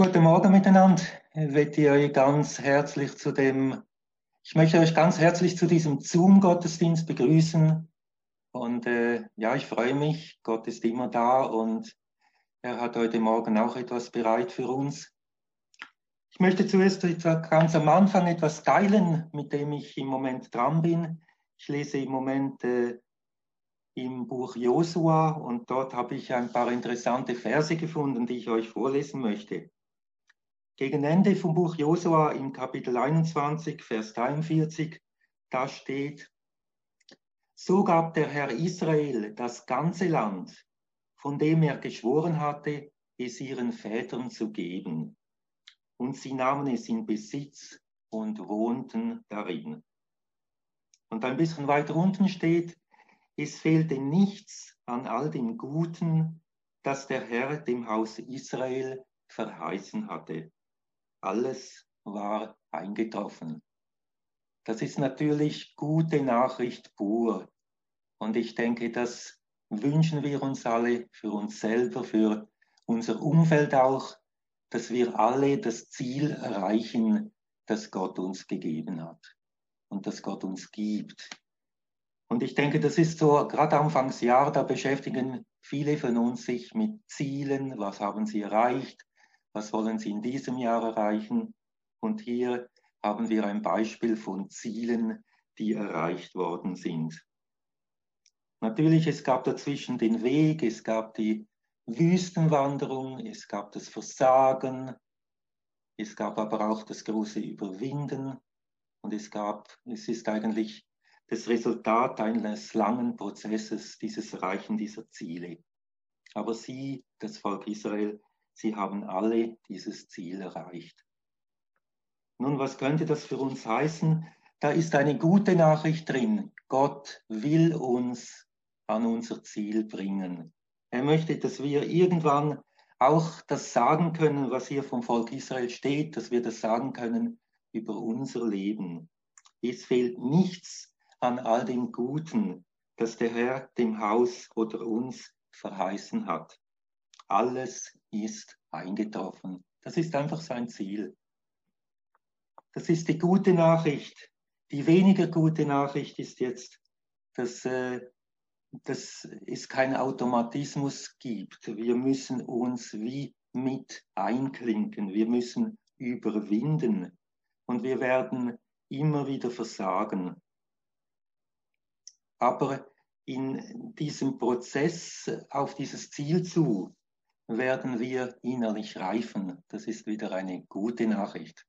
Guten Morgen miteinander. Ich möchte euch ganz herzlich zu dem, ich möchte euch ganz herzlich zu diesem Zoom-Gottesdienst begrüßen. Und äh, ja, ich freue mich. Gott ist immer da und er hat heute Morgen auch etwas bereit für uns. Ich möchte zuerst ganz am Anfang etwas teilen, mit dem ich im Moment dran bin. Ich lese im Moment äh, im Buch Josua und dort habe ich ein paar interessante Verse gefunden, die ich euch vorlesen möchte. Gegen Ende vom Buch Josua im Kapitel 21, Vers 43, da steht, so gab der Herr Israel das ganze Land, von dem er geschworen hatte, es ihren Vätern zu geben. Und sie nahmen es in Besitz und wohnten darin. Und ein bisschen weiter unten steht, es fehlte nichts an all dem Guten, das der Herr dem Haus Israel verheißen hatte. Alles war eingetroffen. Das ist natürlich gute Nachricht pur. Und ich denke, das wünschen wir uns alle für uns selber, für unser Umfeld auch, dass wir alle das Ziel erreichen, das Gott uns gegeben hat und das Gott uns gibt. Und ich denke, das ist so, gerade Anfangsjahr, da beschäftigen viele von uns sich mit Zielen, was haben sie erreicht, was wollen sie in diesem Jahr erreichen. Und hier haben wir ein Beispiel von Zielen, die erreicht worden sind. Natürlich, es gab dazwischen den Weg, es gab die Wüstenwanderung, es gab das Versagen, es gab aber auch das große Überwinden und es gab, es ist eigentlich das Resultat eines langen Prozesses, dieses Erreichen dieser Ziele. Aber sie, das Volk Israel, sie haben alle dieses Ziel erreicht. Nun, was könnte das für uns heißen? Da ist eine gute Nachricht drin. Gott will uns an unser Ziel bringen. Er möchte, dass wir irgendwann auch das sagen können, was hier vom Volk Israel steht, dass wir das sagen können über unser Leben. Es fehlt nichts an all dem Guten, das der Herr dem Haus oder uns verheißen hat. Alles ist eingetroffen. Das ist einfach sein Ziel. Das ist die gute Nachricht. Die weniger gute Nachricht ist jetzt, dass, äh, dass es keinen Automatismus gibt. Wir müssen uns wie mit einklinken. Wir müssen überwinden. Und wir werden immer wieder versagen. Aber in diesem Prozess auf dieses Ziel zu, werden wir innerlich reifen. Das ist wieder eine gute Nachricht.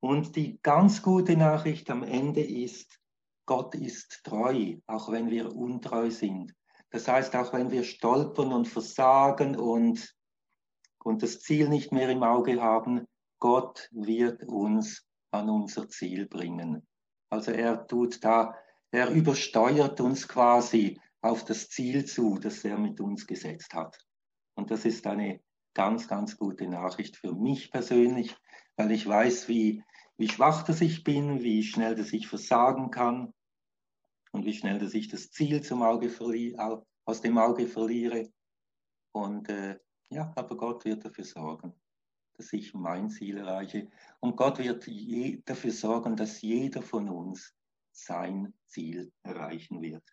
Und die ganz gute Nachricht am Ende ist, Gott ist treu, auch wenn wir untreu sind. Das heißt, auch wenn wir stolpern und versagen und, und das Ziel nicht mehr im Auge haben, Gott wird uns an unser Ziel bringen. Also er tut da er übersteuert uns quasi auf das Ziel zu, das er mit uns gesetzt hat. Und das ist eine ganz, ganz gute Nachricht für mich persönlich, weil ich weiß, wie, wie schwach das ich bin, wie schnell das ich versagen kann und wie schnell dass ich das Ziel zum Auge aus dem Auge verliere. Und äh, ja, aber Gott wird dafür sorgen, dass ich mein Ziel erreiche. Und Gott wird dafür sorgen, dass jeder von uns sein Ziel erreichen wird.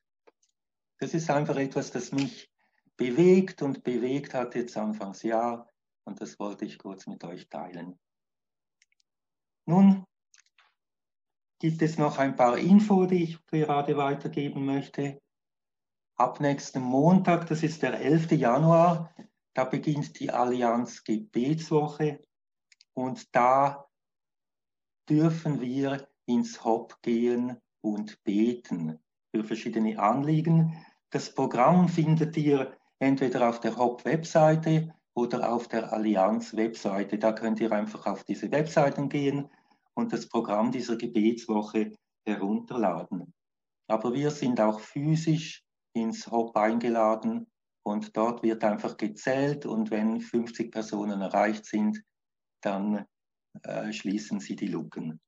Das ist einfach etwas, das mich bewegt und bewegt hat jetzt Anfangsjahr und das wollte ich kurz mit euch teilen. Nun gibt es noch ein paar Info, die ich gerade weitergeben möchte. Ab nächsten Montag, das ist der 11. Januar, da beginnt die Allianz Gebetswoche und da dürfen wir ins Hop gehen und beten für verschiedene Anliegen. Das Programm findet ihr entweder auf der HOP-Webseite oder auf der Allianz-Webseite. Da könnt ihr einfach auf diese Webseiten gehen und das Programm dieser Gebetswoche herunterladen. Aber wir sind auch physisch ins HOP eingeladen und dort wird einfach gezählt und wenn 50 Personen erreicht sind, dann äh, schließen sie die Lücken.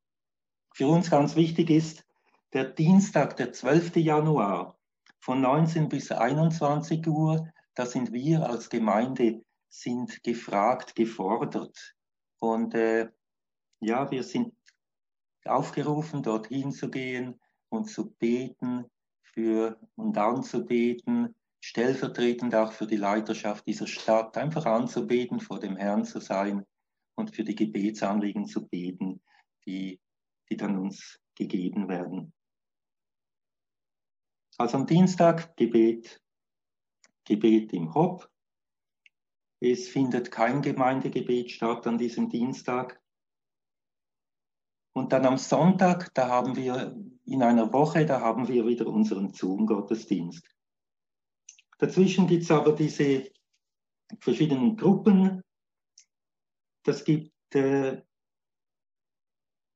Für uns ganz wichtig ist, der Dienstag, der 12. Januar von 19 bis 21 Uhr, da sind wir als Gemeinde sind gefragt, gefordert. Und äh, ja, wir sind aufgerufen, dorthin zu gehen und zu beten für und anzubeten, stellvertretend auch für die Leiterschaft dieser Stadt, einfach anzubeten, vor dem Herrn zu sein und für die Gebetsanliegen zu beten, die, die dann uns gegeben werden. Also am Dienstag Gebet, Gebet im Hop. Es findet kein Gemeindegebet statt an diesem Dienstag. Und dann am Sonntag, da haben wir in einer Woche, da haben wir wieder unseren Zoom-Gottesdienst. Dazwischen gibt es aber diese verschiedenen Gruppen. Das gibt äh,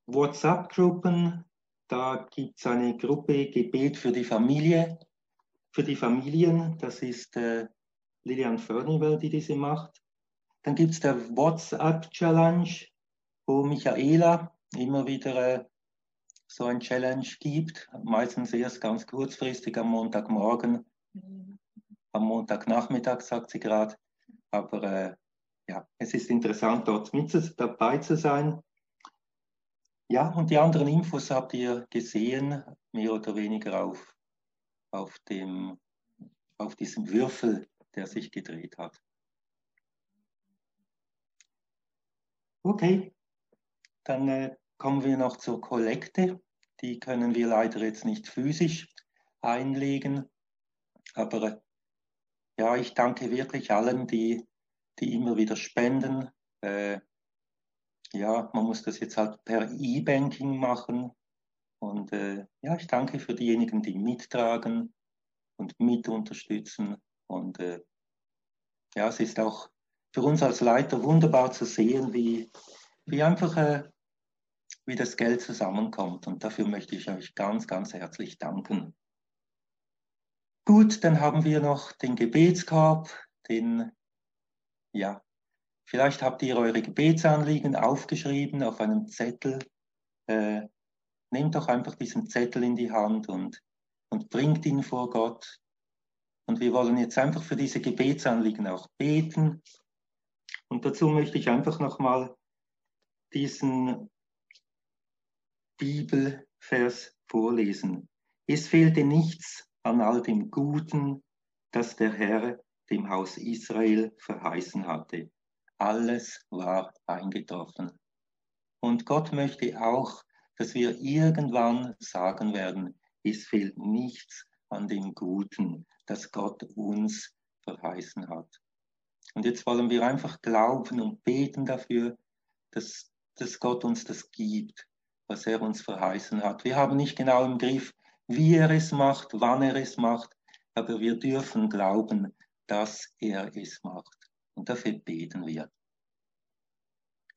WhatsApp-Gruppen, da gibt es eine Gruppe Gebet für die Familie, für die Familien. Das ist äh, Lilian Furnival, die diese macht. Dann gibt es der WhatsApp-Challenge, wo Michaela immer wieder äh, so ein Challenge gibt. Meistens erst ganz kurzfristig am Montagmorgen. Mhm. Am Montagnachmittag, sagt sie gerade. Aber äh, ja, es ist interessant, dort mit dabei zu sein. Ja, und die anderen Infos habt ihr gesehen, mehr oder weniger auf, auf, dem, auf diesem Würfel, der sich gedreht hat. Okay, dann äh, kommen wir noch zur Kollekte. Die können wir leider jetzt nicht physisch einlegen, aber äh, ja, ich danke wirklich allen, die, die immer wieder spenden. Äh, ja, man muss das jetzt halt per E-Banking machen. Und äh, ja, ich danke für diejenigen, die mittragen und mit unterstützen. Und äh, ja, es ist auch für uns als Leiter wunderbar zu sehen, wie, wie einfach äh, wie das Geld zusammenkommt. Und dafür möchte ich euch ganz, ganz herzlich danken. Gut, dann haben wir noch den Gebetskorb, den ja, Vielleicht habt ihr eure Gebetsanliegen aufgeschrieben auf einem Zettel. Äh, nehmt doch einfach diesen Zettel in die Hand und, und bringt ihn vor Gott. Und wir wollen jetzt einfach für diese Gebetsanliegen auch beten. Und dazu möchte ich einfach nochmal diesen Bibelvers vorlesen. Es fehlte nichts an all dem Guten, das der Herr dem Haus Israel verheißen hatte alles war eingetroffen. Und Gott möchte auch, dass wir irgendwann sagen werden, es fehlt nichts an dem Guten, das Gott uns verheißen hat. Und jetzt wollen wir einfach glauben und beten dafür, dass, dass Gott uns das gibt, was er uns verheißen hat. Wir haben nicht genau im Griff, wie er es macht, wann er es macht, aber wir dürfen glauben, dass er es macht. Und dafür beten wir.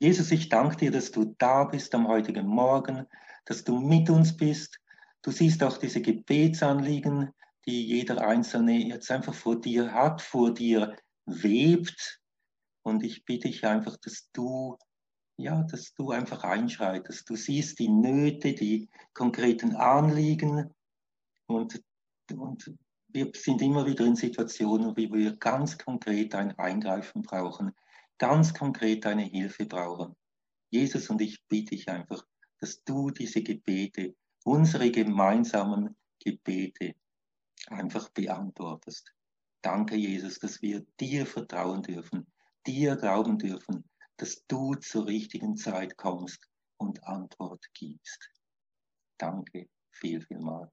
Jesus, ich danke dir, dass du da bist am heutigen Morgen, dass du mit uns bist. Du siehst auch diese Gebetsanliegen, die jeder Einzelne jetzt einfach vor dir hat, vor dir webt. Und ich bitte dich einfach, dass du, ja, dass du einfach einschreitest. Du siehst die Nöte, die konkreten Anliegen und, und wir sind immer wieder in Situationen, wie wir ganz konkret ein Eingreifen brauchen, ganz konkret deine Hilfe brauchen. Jesus und ich bitte dich einfach, dass du diese Gebete, unsere gemeinsamen Gebete einfach beantwortest. Danke, Jesus, dass wir dir vertrauen dürfen, dir glauben dürfen, dass du zur richtigen Zeit kommst und Antwort gibst. Danke viel, viel mal.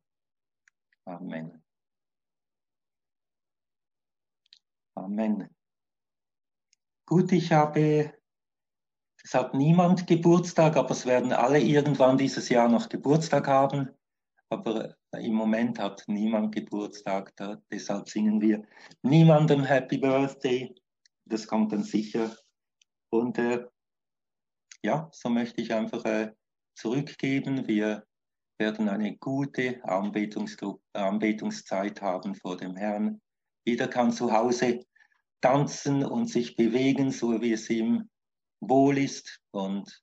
Amen. Amen. Gut, ich habe, es hat niemand Geburtstag, aber es werden alle irgendwann dieses Jahr noch Geburtstag haben. Aber im Moment hat niemand Geburtstag, da, deshalb singen wir niemandem Happy Birthday. Das kommt dann sicher. Und äh, ja, so möchte ich einfach äh, zurückgeben. Wir werden eine gute Anbetungszeit haben vor dem Herrn. Jeder kann zu Hause tanzen und sich bewegen, so wie es ihm wohl ist. Und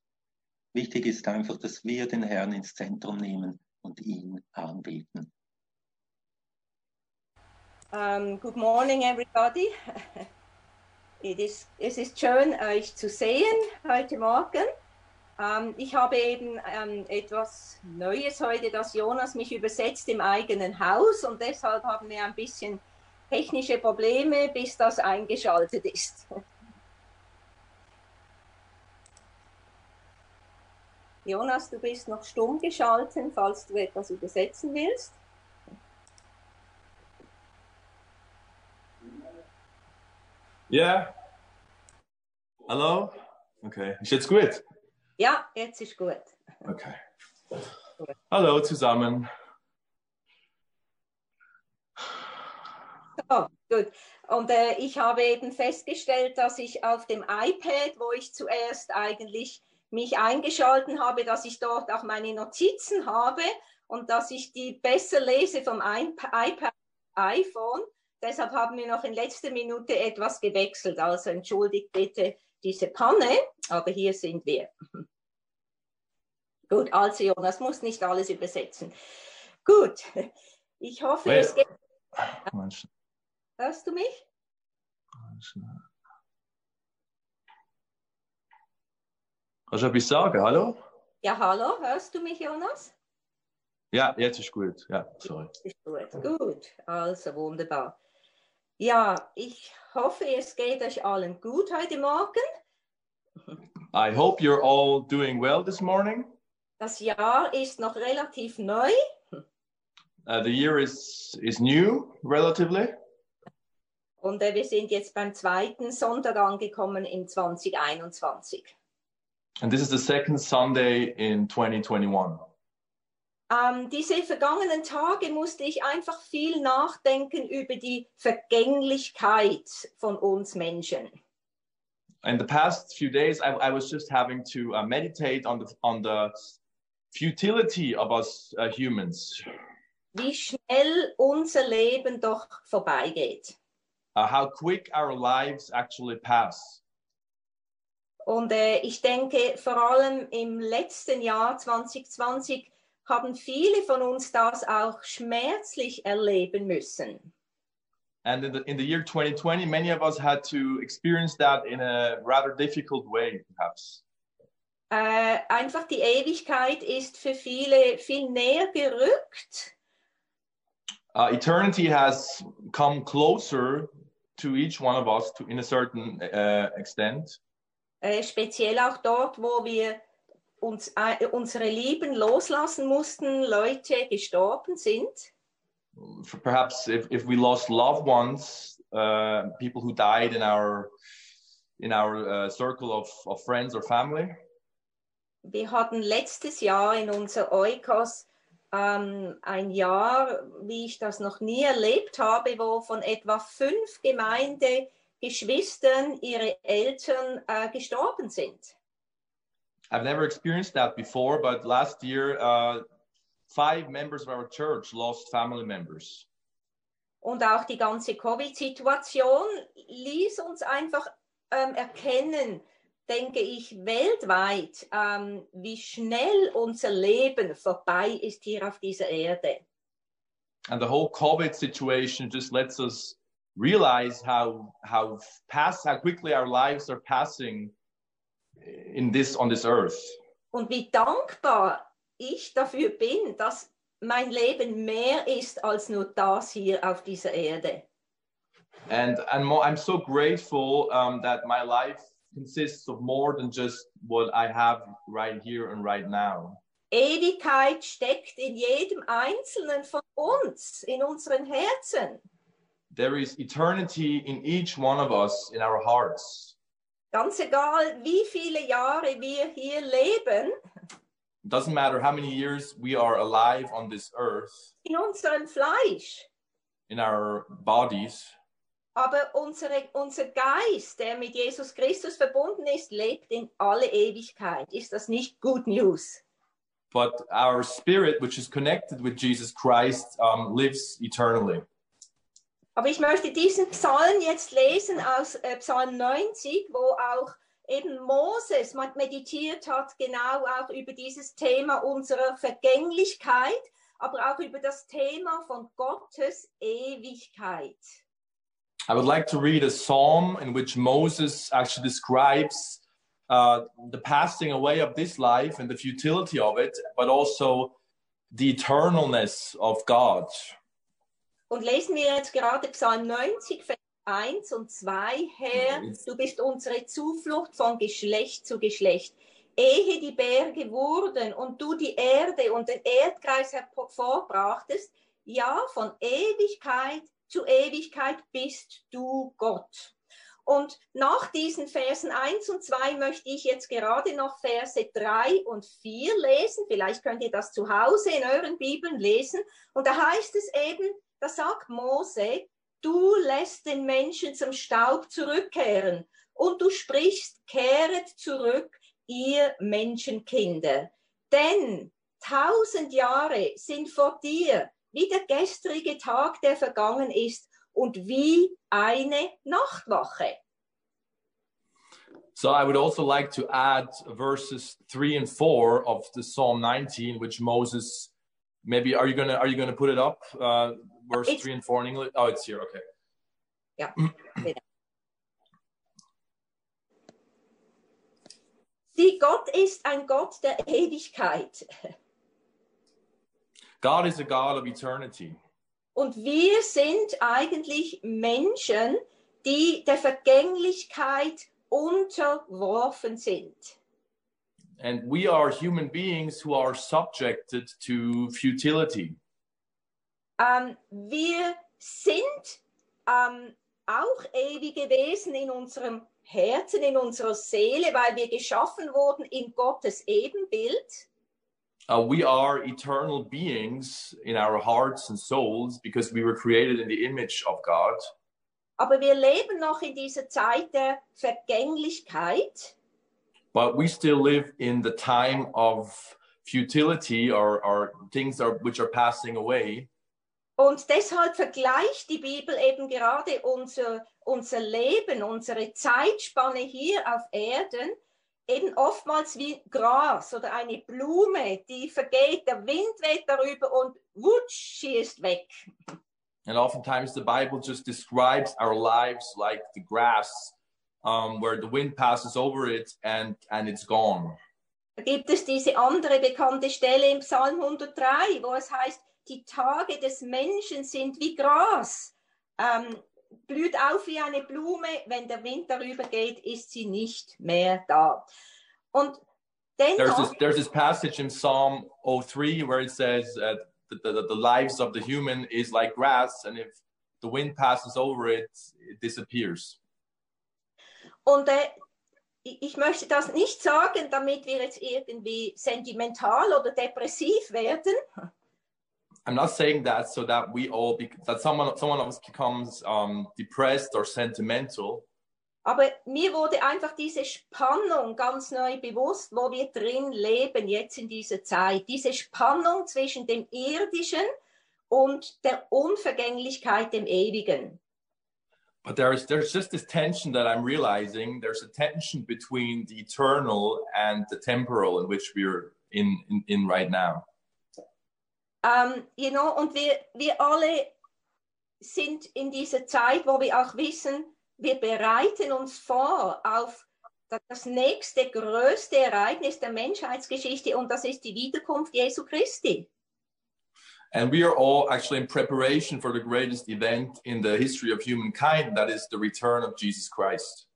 wichtig ist einfach, dass wir den Herrn ins Zentrum nehmen und ihn anbeten. Um, good morning, everybody. Ist, es ist schön, euch zu sehen heute Morgen. Ähm, ich habe eben ähm, etwas Neues heute, dass Jonas mich übersetzt im eigenen Haus und deshalb haben wir ein bisschen technische Probleme, bis das eingeschaltet ist. Jonas, du bist noch stumm geschalten, falls du etwas übersetzen willst. Ja. Hallo? Okay. Ist jetzt gut? Ja, jetzt ist gut. Okay. Hallo zusammen. So, gut. Und äh, ich habe eben festgestellt, dass ich auf dem iPad, wo ich zuerst eigentlich mich eingeschalten habe, dass ich dort auch meine Notizen habe und dass ich die besser lese vom iPad, iPhone. Deshalb haben wir noch in letzter Minute etwas gewechselt. Also entschuldigt bitte diese Panne, aber hier sind wir. Gut, also Jonas muss nicht alles übersetzen. Gut, ich hoffe, Wait. es geht. Moment. Hörst du mich? Kannst du etwas sagen? Hallo? Ja, hallo, hörst du mich, Jonas? Ja, jetzt ist gut. Ja, sorry. Ist gut, gut, also wunderbar. Ja, ich hoffe, es geht euch allen gut heute Morgen. I hope you're all doing well this morning. Das Jahr ist noch relativ neu. Uh, the year is is new, relatively, Und äh, wir sind jetzt beim zweiten Sonntag angekommen im 2021. and this is the second Sunday in 2021. Ähm, diese vergangenen Tage musste ich einfach viel nachdenken über die Vergänglichkeit von uns Menschen. In the past few days, I, I was just having to uh, meditate on the on the futility of us uh, humans, Wie schnell unser Leben doch vorbeigeht. Uh, how quick our lives actually pass. Und äh, ich denke, vor allem im letzten Jahr 2020 haben viele von uns das auch schmerzlich erleben müssen. And in the, in the year 2020, many of us had to experience that in a rather difficult way, perhaps. Äh, einfach die Ewigkeit ist für viele viel näher gerückt. Uh, eternity has come closer to each one of us to, in a certain uh, extent. Äh, speziell auch dort, wo wir uns, äh, unsere Lieben loslassen mussten, Leute gestorben sind. Perhaps if, if we lost loved ones, uh, people who died in our in our uh, circle of, of friends or family. Wir hatten letztes Jahr in unser Eukos ähm, ein Jahr, wie ich das noch nie erlebt habe, wo von etwa fünf Gemeindegeschwistern ihre Eltern äh, gestorben sind. I've never experienced that before, but last year, uh, five members of our church lost family members. Und auch die ganze Covid-Situation ließ uns einfach ähm, erkennen, denke ich, weltweit, ähm, wie schnell unser Leben vorbei ist hier auf dieser Erde. And the whole COVID situation just lets us realize how how fast how quickly our lives are passing in this on this earth. Und wie dankbar ich dafür bin, dass mein Leben mehr ist als nur das hier auf dieser Erde. And mo- I'm so grateful um, that my life consists of more than just what I have right here and right now. Ewigkeit steckt in jedem Einzelnen von uns, in unseren Herzen. There is eternity in each one of us in our hearts. Ganz egal, wie viele Jahre wir hier leben, It doesn't matter how many years we are alive on this earth in unserem Fleisch. in our bodies, Aber unsere, unser Geist, der mit Jesus Christus verbunden ist, lebt in alle Ewigkeit. Ist das nicht Good News? but our spirit, which is connected with Jesus Christ, um, lives eternally. Aber ich möchte diesen Psalm jetzt lesen aus äh, Psalm 90, wo auch eben Moses meditiert hat, genau auch über dieses Thema unserer Vergänglichkeit, aber auch über das Thema von Gottes Ewigkeit. I would like to read a psalm in which Moses actually describes uh, the passing away of this life and the futility of it, but also the eternalness of God. Und lesen wir jetzt gerade Psalm 90, Vers 1 und 2. Herr, du bist unsere Zuflucht von Geschlecht zu Geschlecht. Ehe die Berge wurden und du die Erde und den Erdkreis hervorbrachtest, ja, von Ewigkeit zu Ewigkeit bist du Gott. Und nach diesen Versen 1 und 2 möchte ich jetzt gerade noch Verse 3 und 4 lesen. Vielleicht könnt ihr das zu Hause in euren Bibeln lesen. Und da heißt es eben, da sagt Mose, du lässt den Menschen zum Staub zurückkehren und du sprichst, kehret zurück, ihr Menschenkinder. Denn tausend Jahre sind vor dir wie der gestrige Tag, der vergangen ist und wie eine Nachtwache. So I would also like to add verses three and four of the Psalm 19, which Moses maybe are you gonna are you gonna put it up? Uh, verse It's- three and four in English. Oh, it's here. Okay. Yeah. Sieh, Gott ist ein Gott der Ewigkeit. God is a God of eternity. Und wir sind eigentlich Menschen, die der Vergänglichkeit unterworfen sind. And we are human beings who are subjected to futility. Ähm, wir sind ähm, auch ewige Wesen in unserem Herzen, in unserer Seele, weil wir geschaffen wurden in Gottes Ebenbild. Uh, we are eternal beings in our hearts and souls because we were created in the image of God. Aber wir leben noch in dieser Zeit der Vergänglichkeit. But we still live in the time of futility or, or things are, which are passing away. Und deshalb vergleicht die Bibel eben gerade unser, unser Leben, unsere Zeitspanne hier auf Erden, eben oftmals wie Gras oder eine Blume, die vergeht, der Wind weht darüber und wutsch, sie ist weg. And oftentimes the Bible just describes our lives like the grass, um, where the wind passes over it and, and it's gone. Da gibt es diese andere bekannte Stelle im Psalm 103, wo es heißt, die Tage des Menschen sind wie Gras. Ähm, blüht auf wie eine Blume, wenn der Wind darüber geht, ist sie nicht mehr da. Und There's dennoch, this, there's this passage in Psalm 03 where it says uh, the, the, the lives of the human is like grass, and if the wind passes over it, it disappears. und äh, ich möchte das nicht sagen, damit wir jetzt irgendwie sentimental oder depressiv werden, I'm not saying that so that we all be, that someone someone of us becomes um, depressed or sentimental, aber mir wurde einfach diese Spannung ganz neu bewusst, wo wir drin leben jetzt in dieser Zeit. Diese Spannung zwischen dem Irdischen und der Unvergänglichkeit, dem Ewigen. but there's there's just this tension that I'm realizing. There's a tension between the eternal and the temporal in which we're in in, in right now. Ähm, you know, und wir, wir alle sind in dieser Zeit, wo wir auch wissen, wir bereiten uns vor auf das nächste größte Ereignis der Menschheitsgeschichte und das ist die Wiederkunft Jesu Christi. And we are all actually in preparation for the greatest event in the history of humankind, that is the return of Jesus Christ.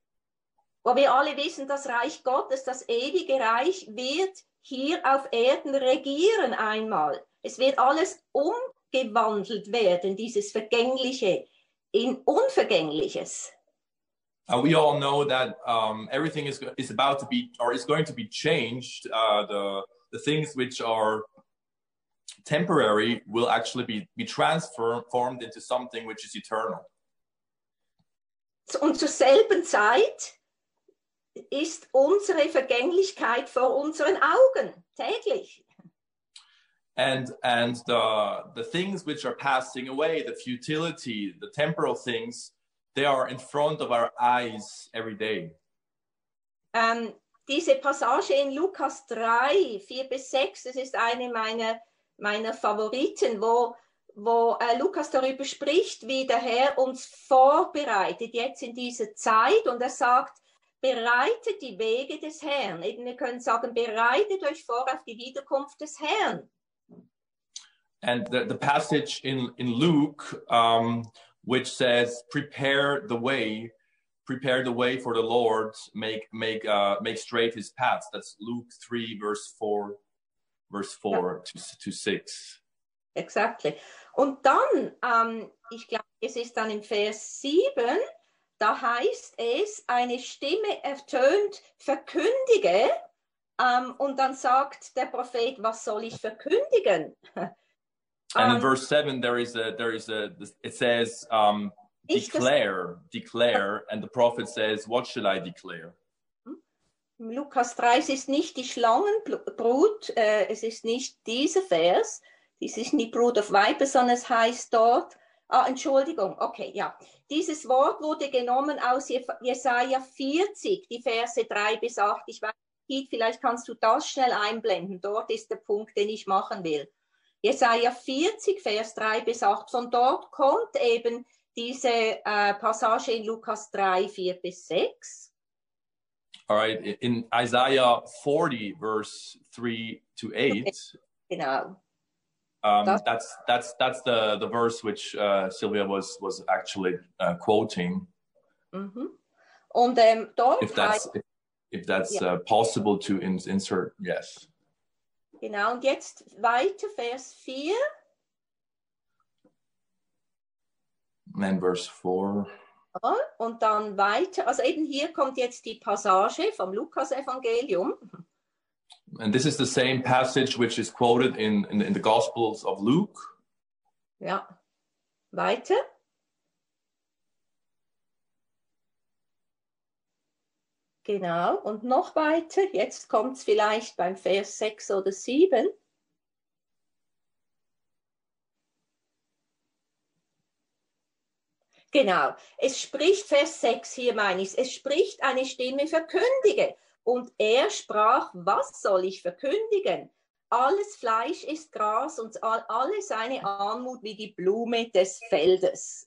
Wo wir alle wissen, das Reich Gottes, das ewige Reich, wird hier auf Erden regieren einmal. Es wird alles umgewandelt werden, dieses Vergängliche in Unvergängliches. And we all know that um, everything is, is about to be or is going to be changed. Uh, the, the things which are temporary will actually be, be transformed into something which is eternal. Und zur selben Zeit ist unsere Vergänglichkeit vor unseren Augen täglich. And and the the things which are passing away the futility the temporal things they are in front of our eyes every day Ähm, diese Passage in Lukas 3, 4 bis 6, das ist eine meiner, meiner Favoriten, wo, wo äh, Lukas darüber spricht, wie der Herr uns vorbereitet jetzt in dieser Zeit und er sagt, bereitet die Wege des Herrn. Eben wir können sagen, bereitet euch vor auf die Wiederkunft des Herrn. And the, the passage in, in Luke, um, which says, prepare the way, prepare the way for the Lord, make, make, uh, make straight his paths. That's Luke 3, verse 4, verse 4 to, to 6. Exactly. Und dann, ähm, ich glaube, es ist dann im Vers 7, da heißt es, eine Stimme ertönt, verkündige, ähm, und dann sagt der Prophet, was soll ich verkündigen? And in Um, verse 7, there is a, there is a, it says, um, declare, declare, and the prophet says, what should I declare? Im Lukas 3, es ist nicht die Schlangenbrut, äh, es ist nicht dieser Vers, dies ist nicht Brut of Viper, sondern es heißt dort, ah, Entschuldigung, okay, ja. Dieses Wort wurde genommen aus Je- Jesaja 40, die Verse 3 bis 8. Ich weiß nicht, vielleicht kannst du das schnell einblenden. Dort ist der Punkt, den ich machen will. Jesaja 40, Vers 3 bis 8. Von dort kommt eben diese äh, Passage in Lukas 3, 4 bis 6. All right. In Isaiah 40, verse 3 to 8, Genau. um, That's- that's, that's, the, the verse which uh, Sylvia was, was actually uh, quoting. Mhm. Und ähm, dort If that's, if, if that's Yeah. uh, possible to in, insert, yes. Genau, und jetzt weiter, Vers 4. And then verse 4. Ja, und dann weiter, also eben hier kommt jetzt die Passage vom Lukas-Evangelium. And this is the same passage which is quoted in, in, in the Gospels of Luke. Ja, weiter. Genau, und noch weiter, jetzt kommt es vielleicht beim Vers 6 oder 7. Genau, es spricht Vers 6, hier meine ich, es spricht eine Stimme, verkündige. Und er sprach, was soll ich verkündigen? Alles Fleisch ist Gras und all- alle seine Anmut wie die Blume des Feldes.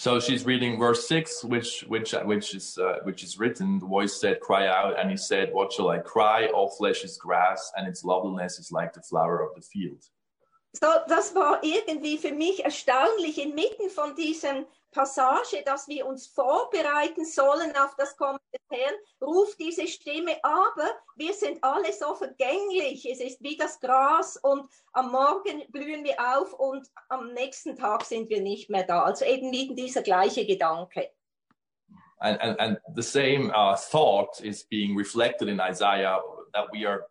So she's reading verse six, which which which is uh, which is written. The voice said, "Cry out," and he said, "What shall I cry? All flesh is grass, and its loveliness is like the flower of the field." So, das war irgendwie für mich erstaunlich inmitten von diesem Passage, dass wir uns vorbereiten sollen auf das Kommen des Herrn, ruft diese Stimme, aber wir sind alle so vergänglich. Es ist wie das Gras und am Morgen blühen wir auf und am nächsten Tag sind wir nicht mehr da. Also eben eben dieser gleiche Gedanke. And and, and the same uh, thought is being reflected in Isaiah that we are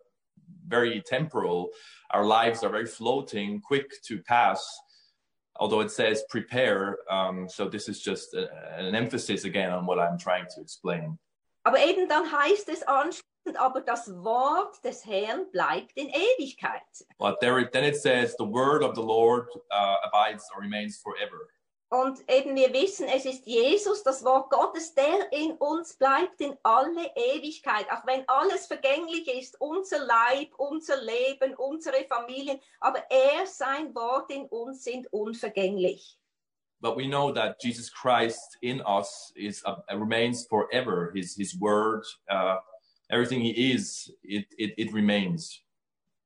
very temporal. Our lives are very floating, quick to pass. Although it says prepare, um, so this is just a, an emphasis again on what I'm trying to explain. Aber eben dann heißt es anschließend, aber das Wort des Herrn bleibt in Ewigkeit. But there, then it says, the word of the Lord uh, abides or remains forever. Und eben wir wissen, es ist Jesus, das Wort Gottes, der in uns bleibt in alle Ewigkeit. Auch wenn alles vergänglich ist, unser Leib, unser Leben, unsere Familien, aber er, sein Wort in uns sind unvergänglich. But we know that Jesus Christ in us is uh, remains forever. His His word, uh, everything He is, it, it it remains.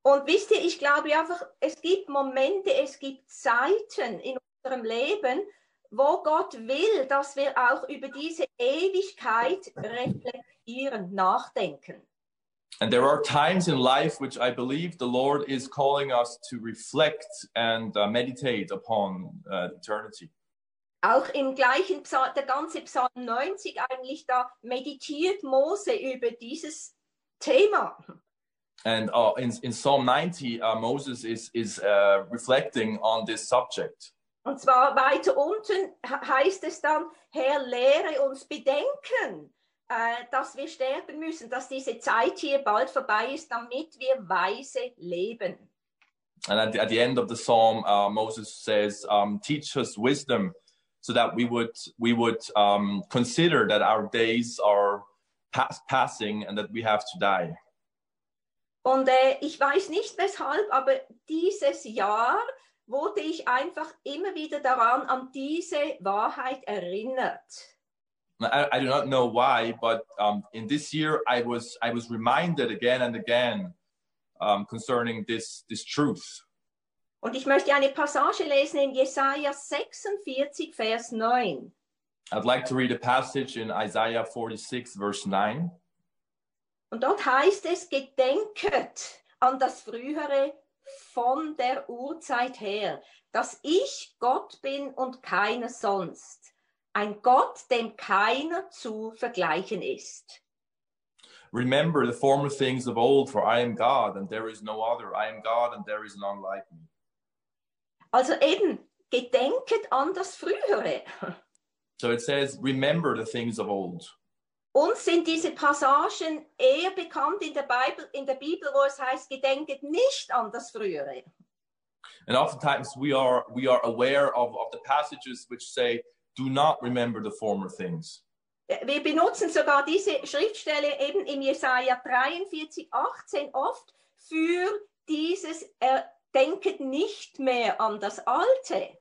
Und wisst ihr, ich glaube einfach, es gibt Momente, es gibt Zeiten in unserem Leben, wo Gott will, dass wir auch über diese Ewigkeit reflektieren, nachdenken. And there are times in life which I believe the Lord is calling us to reflect and uh, meditate upon uh, eternity. Auch im gleichen Psalm, der ganze Psalm 90 eigentlich, da meditiert Mose über dieses Thema. And uh, in in Psalm 90, uh, Moses is is uh, reflecting on this subject. Und zwar weiter unten he- heißt es dann, Herr, lehre uns bedenken, äh, dass wir sterben müssen, dass diese Zeit hier bald vorbei ist, damit wir weise leben. And at the, at the end of the psalm, uh, Moses says, um, "Teach us wisdom, so that we would we would um, consider that our days are past passing and that we have to die." Und äh, ich weiß nicht weshalb, aber dieses Jahr wurde ich einfach immer wieder daran, an diese Wahrheit erinnert. I, I do not know why, but um, in this year I was I was reminded again and again um, concerning this this truth. Und ich möchte eine Passage lesen in Jesaja 46, Vers 9. I'd like to read a passage in Isaiah 46, verse 9. Und dort heißt es, gedenket an das Frühere von der Urzeit her, dass ich Gott bin und keiner sonst. Ein Gott, dem keiner zu vergleichen ist. Remember the former things of old, for I am God, and there is no other. I am God, and there is none like me. Also eben, gedenket an das Frühere. So it says, remember the things of old. Uns sind diese Passagen eher bekannt in der, Bibel, in der Bibel, wo es heißt, gedenket nicht an das Frühere. And oftentimes we are we are aware of, of the passages which say, do not remember the former things. Wir benutzen sogar diese Schriftstelle eben im Jesaja 43, 18 oft für dieses äh, Denket nicht mehr an das Alte.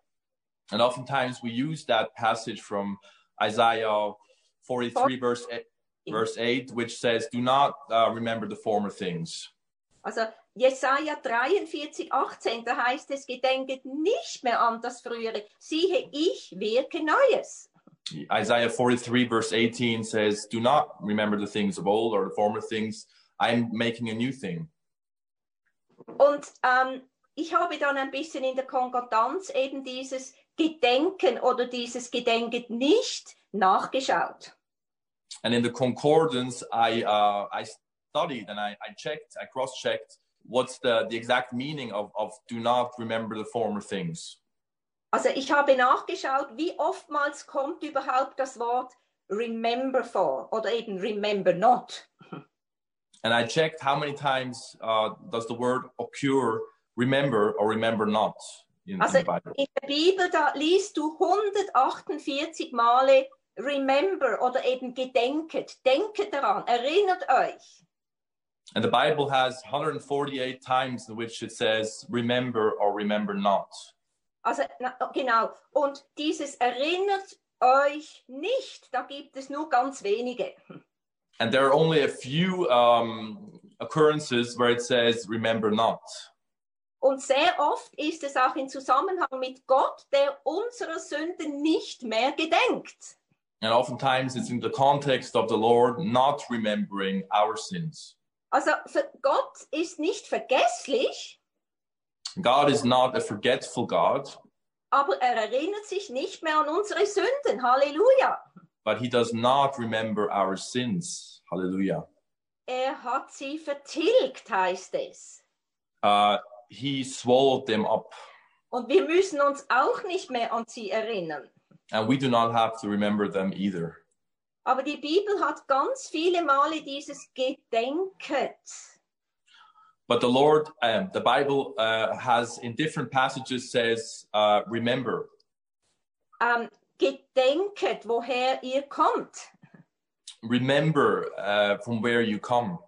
And oftentimes we use that passage from Isaiah 43, verse, eight, verse 8, which says, Do not uh, remember the former things. Also Jesaja 43, 18, da heißt es, gedenket nicht mehr an das Frühere. Siehe, ich wirke Neues. Isaiah 43, verse 18 says, Do not remember the things of old or the former things. I'm making a new thing. Und ähm, ich habe dann ein bisschen in der Konkordanz eben dieses Gedenken oder dieses Gedenket nicht nachgeschaut. And in the concordance, I, uh, I studied and I, I checked, I cross checked what's the, the exact meaning of, of do not remember the former things. Also ich habe nachgeschaut, wie oftmals kommt überhaupt das Wort remember vor oder eben remember not. And I checked how many times uh, does the word occur, remember or remember not in, Also in the Bible. in der Bibel, da liest du 148 Male remember oder eben gedenket. Denket daran, erinnert euch. And the Bible has 148 times in which it says remember or remember not. Also na, genau. Und dieses erinnert euch nicht, da gibt es nur ganz wenige. And there are only a few um, occurrences where it says remember not. Und sehr oft ist es auch in Zusammenhang mit Gott, der unserer Sünden nicht mehr gedenkt. And oftentimes it's in the context of the Lord not remembering our sins. Also Gott ist nicht vergesslich, God is not a forgetful God, aber er erinnert sich nicht mehr an unsere Sünden. Halleluja. but he does not remember our sins. Hallelujah. Er hat sie vertilgt, heißt es. Uh, he swallowed them up, Und wir müssen uns auch nicht mehr an sie erinnern. And we do not have to remember them either. Aber die Bibel hat ganz viele Male dieses Gedenket. But the Lord, um, the Bible uh, has in different passages says, uh, remember. Ähm, gedenket, woher ihr kommt. Remember uh, from where you come.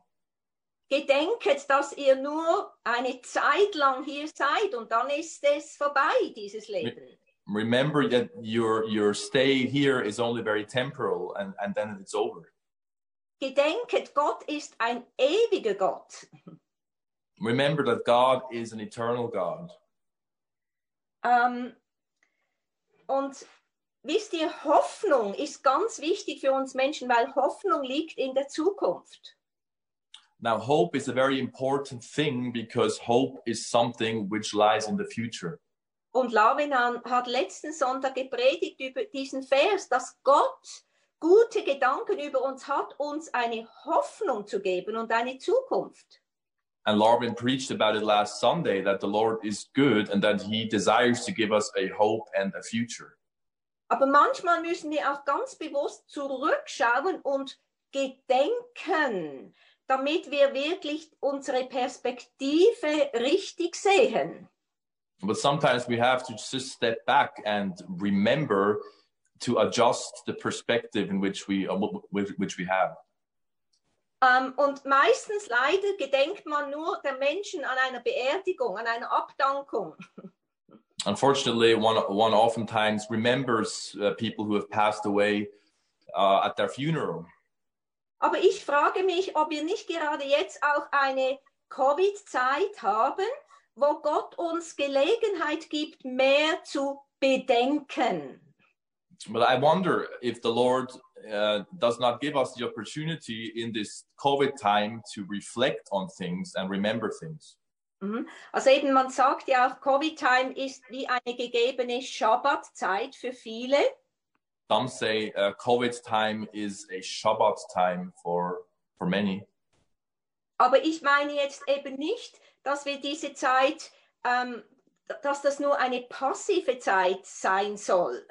Gedenket, dass ihr nur eine Zeit lang hier seid und dann ist es vorbei, dieses Leben. Remember that your your stay here is only very temporal, and, and then it's over. Gedenket, Gott ist ein ewiger Gott. Remember that God is an eternal God. Ähm, und wisst ihr, Hoffnung ist ganz wichtig für uns Menschen, weil Hoffnung liegt in der Zukunft. Now, hope is a very important thing because hope is something which lies in the future. Und Lavinan hat letzten Sonntag gepredigt über diesen Vers, dass Gott gute Gedanken über uns hat, uns eine Hoffnung zu geben und eine Zukunft. And Larvin preached about it last Sunday that the Lord is good and that He desires to give us a hope and a future. Aber manchmal müssen wir auch ganz bewusst zurückschauen und gedenken, damit wir wirklich unsere Perspektive richtig sehen. But sometimes we have to just step back and remember to adjust the perspective in which we uh, which we have. Ähm, und meistens leider gedenkt man nur der Menschen an einer Beerdigung, an einer Abdankung. Unfortunately, one, one oftentimes remembers uh, people who have passed away uh, at their funeral. Aber ich frage mich, ob wir nicht gerade jetzt auch eine Covid-Zeit haben, wo Gott uns Gelegenheit gibt, mehr zu bedenken. But I wonder if the Lord uh, does not give us the opportunity in this COVID time to reflect on things and remember things. Mhm. Also eben, man sagt ja auch, Covid-Time ist wie eine gegebene Schabbatzeit für viele. Some say uh, COVID time is a Shabbat time for, for many. Aber ich meine jetzt eben nicht, dass wir diese Zeit, ähm, dass das nur eine passive Zeit sein soll.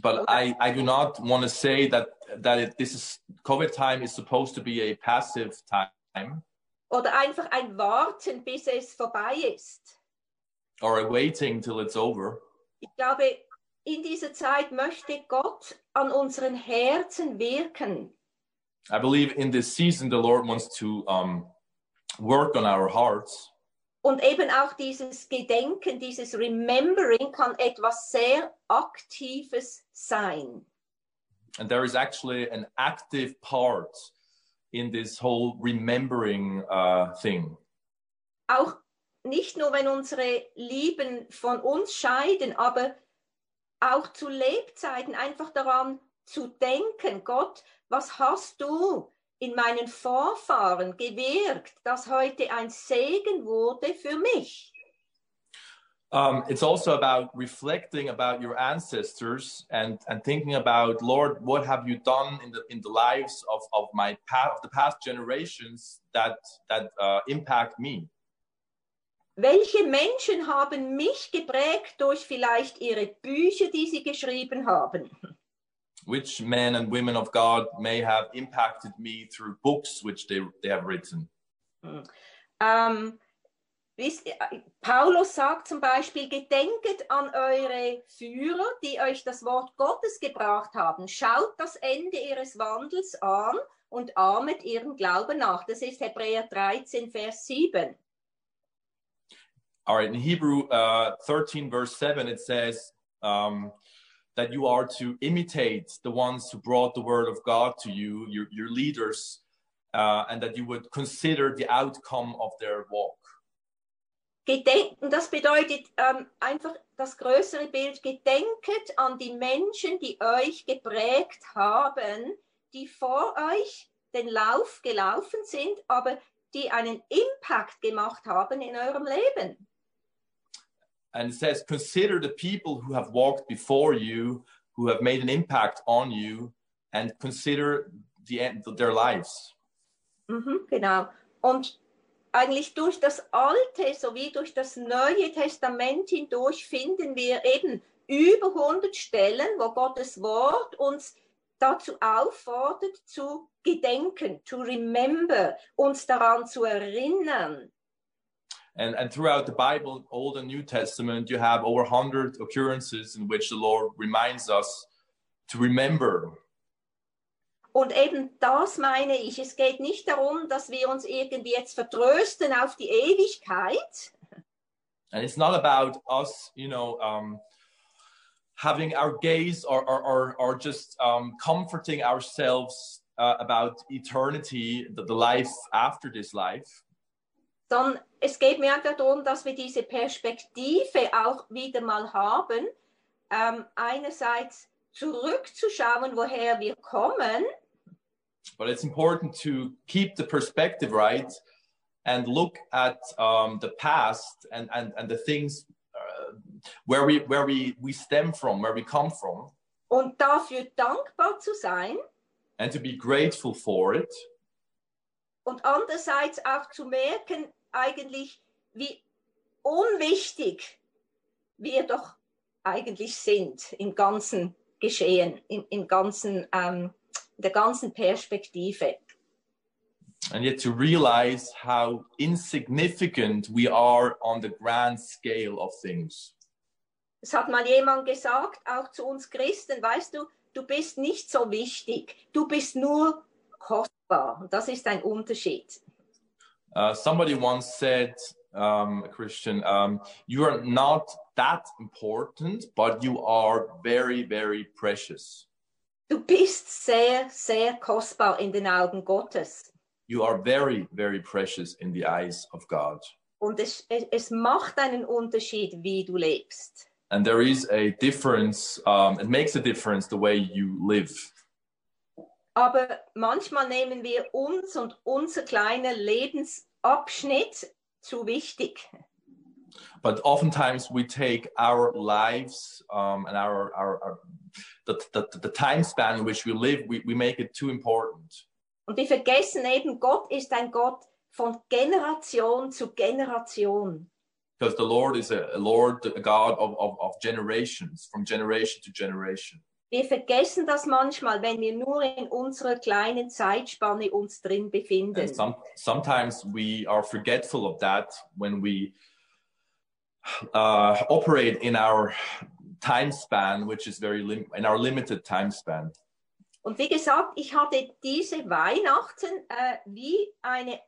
But I, I do not want to say that that it, this is COVID time is supposed to be a passive time Oder einfach ein Warten, bis es vorbei ist. or a waiting till it's over. Ich glaube, in dieser Zeit möchte Gott an unseren Herzen wirken. I believe in this season the Lord wants to um, work on our hearts. Und eben auch dieses Gedenken, dieses Remembering kann etwas sehr Aktives sein. And there is actually an active part in this whole remembering uh, thing. Auch nicht nur, wenn unsere Lieben von uns scheiden, aber auch zu Lebzeiten einfach daran zu denken, Gott, was hast du in meinen Vorfahren gewirkt, dass heute ein Segen wurde für mich? Um, it's also about reflecting about your ancestors and, and thinking about, Lord, what have you done in the in the lives of, of my past, of the past generations that that uh, impact me? Welche Menschen haben mich geprägt durch vielleicht ihre Bücher, die sie geschrieben haben? Which men and women of God may have impacted me through books which they, they have written? Ähm, wisst ihr, Paulus sagt zum Beispiel, gedenket an eure Führer, die euch das Wort Gottes gebracht haben. Schaut das Ende ihres Wandels an und ahmet ihren Glauben nach. Das ist Hebräer 13, Vers 7. All right, in Hebrew uh, 13, verse 7, it says um, that you are to imitate the ones who brought the word of God to you, your, your leaders, uh, and that you would consider the outcome of their walk. Gedenken, das bedeutet ähm, einfach das größere Bild, gedenket an die Menschen, die euch geprägt haben, die vor euch den Lauf gelaufen sind, aber die einen Impact gemacht haben in eurem Leben. And it says, consider the people who have walked before you, who have made an impact on you, and consider the end their lives. Mhm, genau. Und eigentlich durch das Alte sowie durch das Neue Testament hindurch finden wir eben über 100 Stellen, wo Gottes Wort uns dazu auffordert, zu gedenken, to remember, uns daran zu erinnern. And, and throughout the Bible, Old and New Testament, you have over 100 occurrences in which the Lord reminds us to remember. Und eben das meine ich. Es geht nicht darum, dass wir uns irgendwie jetzt vertrösten auf die Ewigkeit, And it's not about us, you know, um, having our gaze or, or, or, or just um, comforting ourselves uh, about eternity, the, the life after this life. Sondern es geht mir einfach darum, dass wir diese Perspektive auch wieder mal haben. Ähm, einerseits zurückzuschauen, woher wir kommen, But it's important to keep the perspective right and look at um, the past and, and, and the things uh, where, we, where we, we stem from, where we come from, und dafür dankbar zu sein and to be grateful for it. und andererseits auch zu merken, eigentlich, wie unwichtig wir doch eigentlich sind im ganzen Geschehen, im, im ganzen, ähm, der ganzen Perspektive. and yet to realize how insignificant we are on the grand scale of things. Es hat mal jemand gesagt, auch zu uns Christen, weißt du, du bist nicht so wichtig, du bist nur kostbar. kostbar. Und das ist ein Unterschied. Uh, somebody once said, um, Christian, um, you are not that important, but you are very, very precious. Du bist sehr, sehr kostbar in den Augen Gottes. You are very, very precious in the eyes of God. Und es, es, es macht einen Unterschied, wie du lebst. And there is a difference, um, it makes a difference the way you live. Aber manchmal nehmen wir uns und unser kleiner Lebensabschnitt zu wichtig. But oftentimes we take our lives um, and our, our, our the, the, the time span in which we live, we, we make it too important. Und wir vergessen eben, Gott ist ein Gott von Generation zu Generation. Because the Lord is a, a Lord, a God of, of, of generations, from generation to generation. Wir vergessen das manchmal, wenn wir nur in unserer kleinen Zeitspanne uns drin befinden. And some, sometimes we are forgetful of that when we uh, operate in our time span, which is very in our limited time span. Und wie gesagt, ich hatte diese Weihnachten äh, wie eine,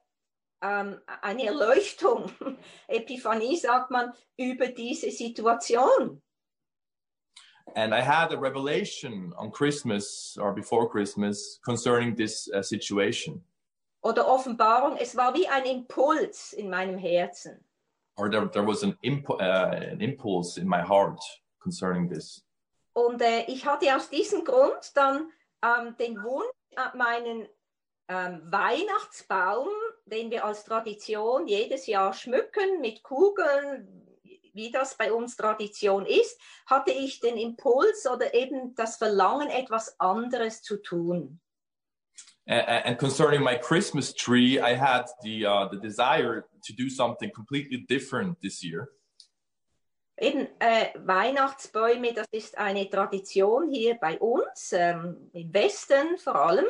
ähm, eine Erleuchtung, Epiphanie sagt man, über diese Situation. And I had a revelation on Christmas or before Christmas concerning this uh, situation. Oder Offenbarung, es war wie ein Impuls in meinem Herzen. Or there, there was an, imp uh, an impulse in my heart concerning this. Und äh, ich hatte aus diesem Grund dann ähm, den Wunsch, äh, meinen ähm, Weihnachtsbaum, den wir als Tradition jedes Jahr schmücken mit Kugeln, wie das bei uns Tradition ist, hatte ich den Impuls oder eben das Verlangen, etwas anderes zu tun. And, concerning my Christmas tree, I had the uh, the desire to do something completely different this year. Eben äh, Weihnachtsbäume, das ist eine Tradition hier bei uns, ähm, im Westen vor allem.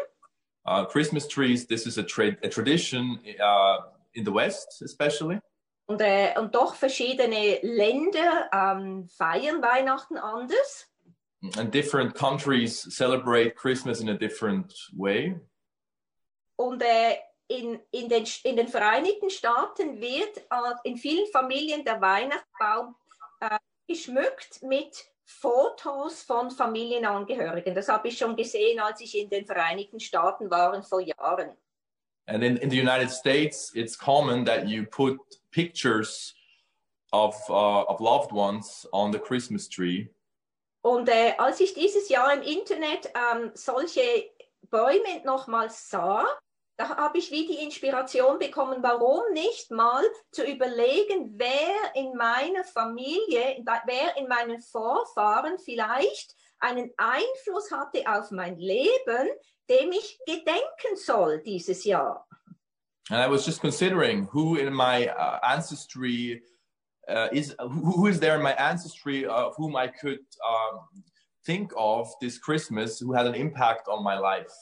Uh, Christmas trees, this is a, tra a tradition uh, in the West, especially. Und, äh, und doch verschiedene Länder ähm, feiern Weihnachten anders. And different countries celebrate Christmas in a different way. Und äh, in, in, den, in den Vereinigten Staaten wird äh, in vielen Familien der Weihnachtsbaum äh, geschmückt mit Fotos von Familienangehörigen. Das habe ich schon gesehen, als ich in den Vereinigten Staaten war vor Jahren. And in, in the United States, it's common that you put pictures of, uh, of loved ones on the Christmas tree. Und äh, als ich dieses Jahr im Internet ähm, solche Bäume nochmals sah, da habe ich wie die Inspiration bekommen, warum nicht mal zu überlegen, wer in meiner Familie, wer in meinen Vorfahren vielleicht einen Einfluss hatte auf mein Leben, dem ich gedenken soll dieses Jahr. And I was just considering who in my uh, ancestry uh, is who is there in my ancestry of whom I could um, think of this Christmas who had an impact on my life.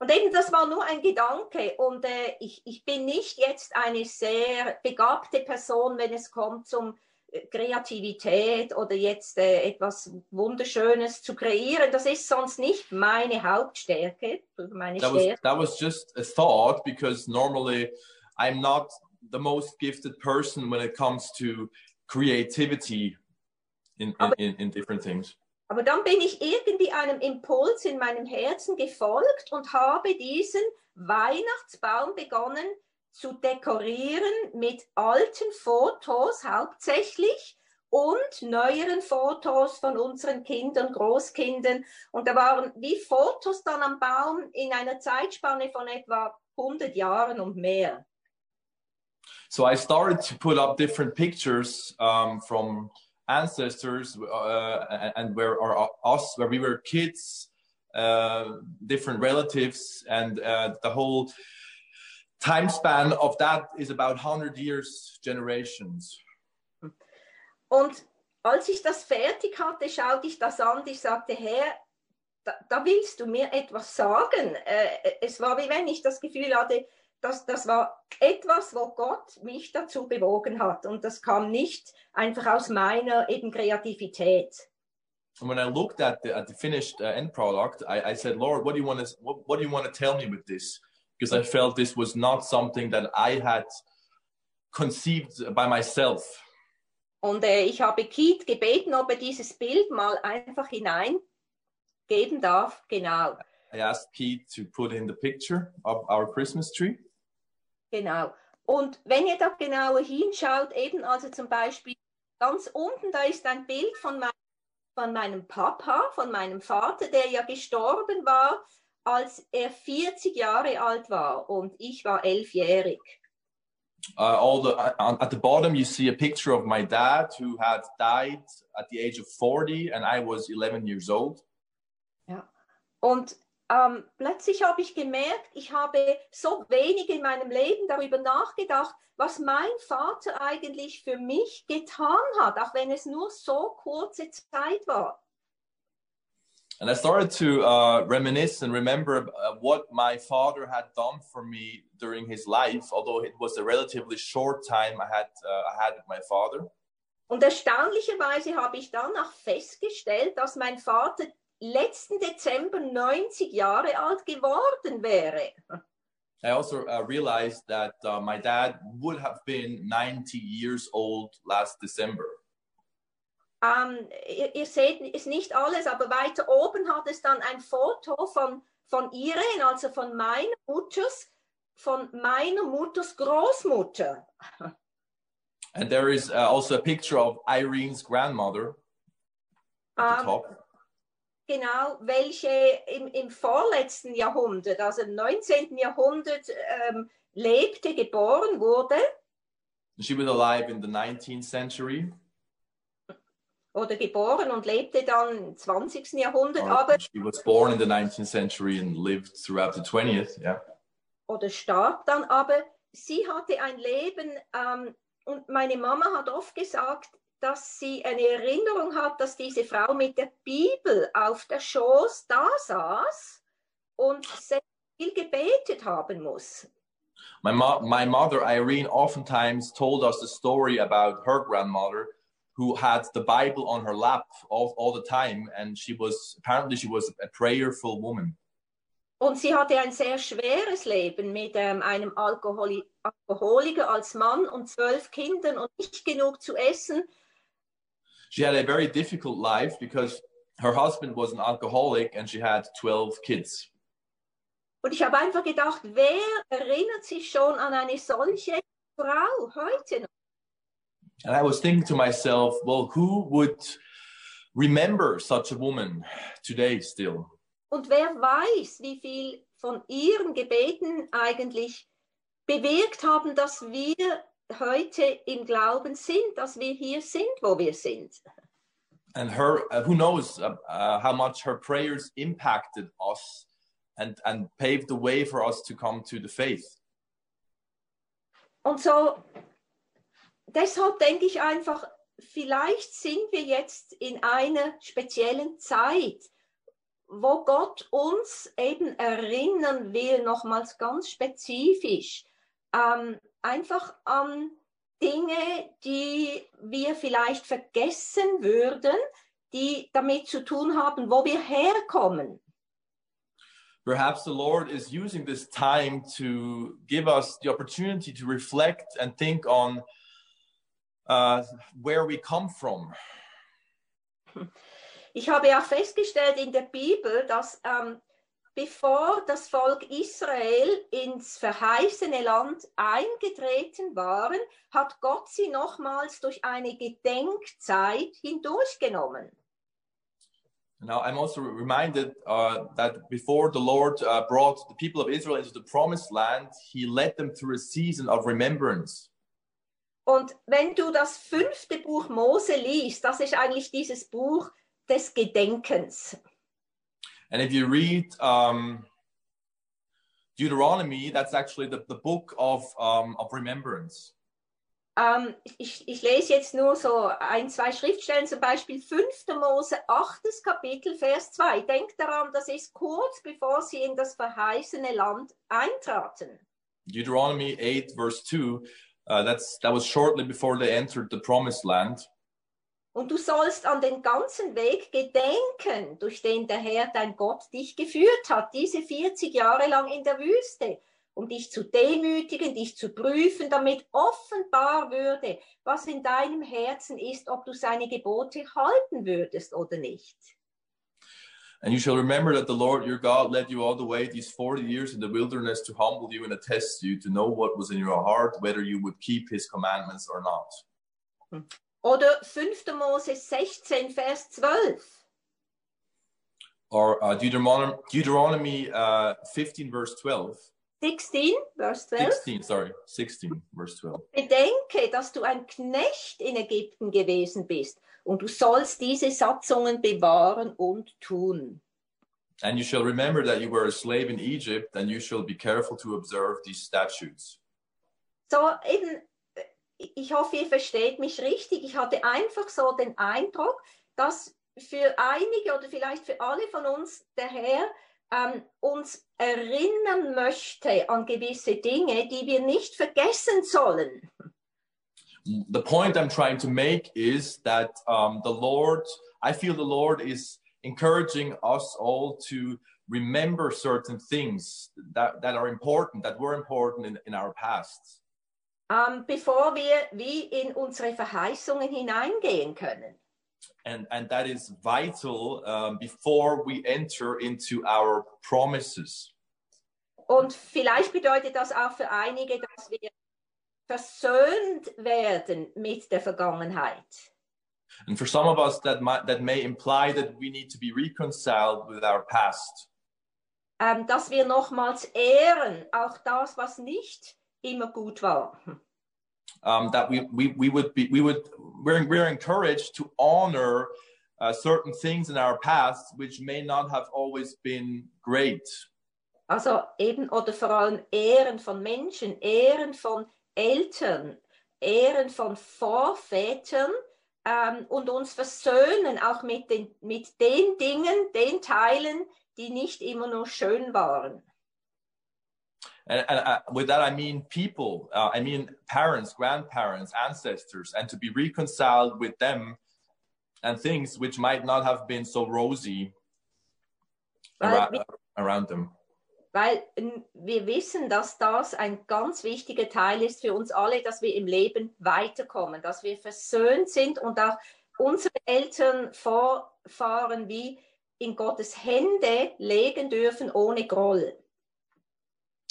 Und eben, das war nur ein Gedanke. Und äh, ich, ich bin nicht jetzt eine sehr begabte Person, wenn es kommt zum Kreativität oder jetzt äh, etwas Wunderschönes zu kreieren. Das ist sonst nicht meine Hauptstärke. Meine That was, that was just a thought because normally I'm not the most gifted person when it comes to creativity in, in, in, in different things. Aber dann bin ich irgendwie einem Impuls in meinem Herzen gefolgt und habe diesen Weihnachtsbaum begonnen zu dekorieren mit alten Fotos hauptsächlich und neueren Fotos von unseren Kindern, Großkindern. Und da waren wie Fotos dann am Baum in einer Zeitspanne von etwa 100 Jahren und mehr. So I started to put up different pictures um, from ancestors uh, and where are us where we were kids uh, different relatives and uh, the whole time span of that is about 100 years generations und als ich das fertig hatte schaute ich das an ich sagte Herr da, da willst du mir etwas sagen äh, es war wie wenn ich das Gefühl hatte das, das war etwas, wo Gott mich dazu bewogen hat. Und das kam nicht einfach aus meiner eben Kreativität. And when I looked at the, at the finished uh, end product, I, I said, Lord, what do you want to what, what do you want to tell me with this? Because I felt this was not something that I had conceived by myself. Und äh, ich habe Keith gebeten, ob er dieses Bild mal einfach hineingeben darf. Genau, I asked Keith to put in the picture of our Christmas tree. genau. Und wenn ihr da genauer hinschaut, eben also zum Beispiel ganz unten, da ist ein Bild von, mein, von meinem Papa, von meinem Vater, der ja gestorben war, als er 40 Jahre alt war und ich war elfjährig. Uh, all the uh, at the bottom you see a picture of my dad who had died at the age of 40 and I was 11 years old. Und ähm, plötzlich habe ich gemerkt, ich habe so wenig in meinem Leben darüber nachgedacht, was mein Vater eigentlich für mich getan hat, auch wenn es nur so kurze Zeit war. And I started to uh, reminisce and remember uh, what my father had done for me during his life, although it was a relatively short time I had, uh, I had with my father. Und erstaunlicherweise habe ich danach festgestellt, dass mein Vater letzten Dezember 90 Jahre alt geworden wäre. I also uh, realized that uh, my dad would have been 90 years old last December. Ähm, ihr, ihr seht es nicht alles, aber weiter oben hat es dann ein Foto von, von Irene, also von meiner Mutters, von meiner Mutters Großmutter. And there is uh, also a picture of Irene's grandmother at the Ähm, top. genau, welche im, im vorletzten Jahrhundert, also im 19. Jahrhundert, ähm, lebte, geboren wurde She was alive in the 19th century. Oder geboren und lebte dann im 20. Jahrhundert, or aber she was born in the 19th century and lived throughout the 20th. Yeah. oder starb dann, aber sie hatte ein Leben ähm, und meine Mama hat oft gesagt, dass sie eine Erinnerung hat, dass diese Frau mit der Bibel auf der Schoß da saß und sehr viel gebetet haben muss. My, mo- my mother, Irene, oftentimes told us the story about her grandmother who had the Bible on her lap all, all the time. And she was, apparently, she was a prayerful woman. Und sie hatte ein sehr schweres Leben mit ähm, einem Alkoholi Alkoholiker als Mann und zwölf Kindern und nicht genug zu essen. She had a very difficult life because her husband was an alcoholic and she had 12 kids. Und ich habe einfach gedacht, wer erinnert sich schon an eine solche Frau heute noch? And I was thinking to myself, well, who would remember such a woman today still? Und wer weiß, wie viel von ihren Gebeten eigentlich bewirkt haben, dass wir heute im Glauben sind, dass wir hier sind, wo wir sind. and her uh, who knows uh, uh, how much her prayers impacted us and and paved the way for us to come to the faith Und so, deshalb denke ich einfach, vielleicht sind wir jetzt in einer speziellen Zeit, wo Gott uns eben erinnern will, nochmals ganz spezifisch, ähm, einfach an Dinge, die wir vielleicht vergessen würden, die damit zu tun haben, wo wir herkommen. perhaps the lord is using this time to give us the opportunity to reflect and think on uh, where we come from Ich habe auch festgestellt in der Bibel, dass ähm, bevor das Volk Israel ins verheißene Land eingetreten waren, hat Gott sie nochmals durch eine Gedenkzeit hindurchgenommen. now i'm also reminded uh, that before the lord uh, brought the people of israel into the promised land he led them through a season of remembrance Und wenn du das fünfte Buch Mose liest, das ist eigentlich dieses Buch des Gedenkens. And if you read um, Deuteronomy, that's actually the, the book of, um, of remembrance. Ähm, ich, ich lese jetzt nur so ein, zwei Schriftstellen, zum Beispiel 5. Mose, 8. Kapitel, Vers 2. Denkt daran, das ist kurz bevor sie in das verheißene Land eintraten. Deuteronomy 8, verse 2, uh, that's, that was shortly before they entered the promised land. Und du sollst an den ganzen Weg gedenken, durch den der Herr dein Gott dich geführt hat, diese 40 Jahre lang in der Wüste, um dich zu demütigen, dich zu prüfen, damit offenbar würde, was in deinem Herzen ist, ob du seine Gebote halten würdest oder nicht. And you shall remember that the Lord your God led you all the way these 40 years in the wilderness to humble you and attest you to know what was in your heart, whether you would keep his commandments or not. Oder 5. Mose 16, Vers 12. Or uh, Deuteronomy, Deuteronomy uh, 15, verse 12. 16, Vers 12. 16, sorry, 16, verse 12. Bedenke, dass du ein Knecht in Ägypten gewesen bist und du sollst diese Satzungen bewahren und tun. And you shall remember that you were a slave in Egypt, and you shall be careful to observe these statutes. So eben, ich hoffe, ihr versteht mich richtig. Ich hatte einfach so den Eindruck, dass für einige oder vielleicht für alle von uns der Herr ähm, uns erinnern möchte an gewisse Dinge, die wir nicht vergessen sollen. The point I'm trying to make is that um, the Lord, I feel the Lord is encouraging us all to remember certain things that, that are important, that were important in, in our past. Ähm, bevor wir wie in unsere Verheißungen hineingehen können. And, and that is vital um, before we enter into our promises. Und vielleicht bedeutet das auch für einige, dass wir versöhnt werden mit der Vergangenheit. And for some of us, that might, that may imply that we need to be reconciled with our past. Ähm, dass wir nochmals ehren, auch das, was nicht immer gut war. Um, that we, we, we would be, we would, we're, we're encouraged to honor uh, certain things in our past which may not have always been great. Also eben oder vor allem Ehren von Menschen, Ehren von Eltern, Ehren von Vorvätern ähm, und uns versöhnen auch mit den, mit den Dingen, den Teilen, die nicht immer nur schön waren. And, and uh, with that, I mean people, uh, I mean parents, grandparents, ancestors, and to be reconciled with them and things which might not have been so rosy Weil ara- around them. Weil ähm, wir wissen, dass das ein ganz wichtiger Teil ist für uns alle, dass wir im Leben weiterkommen, dass wir versöhnt sind und auch unsere Eltern, Vorfahren wie in Gottes Hände legen dürfen ohne Groll.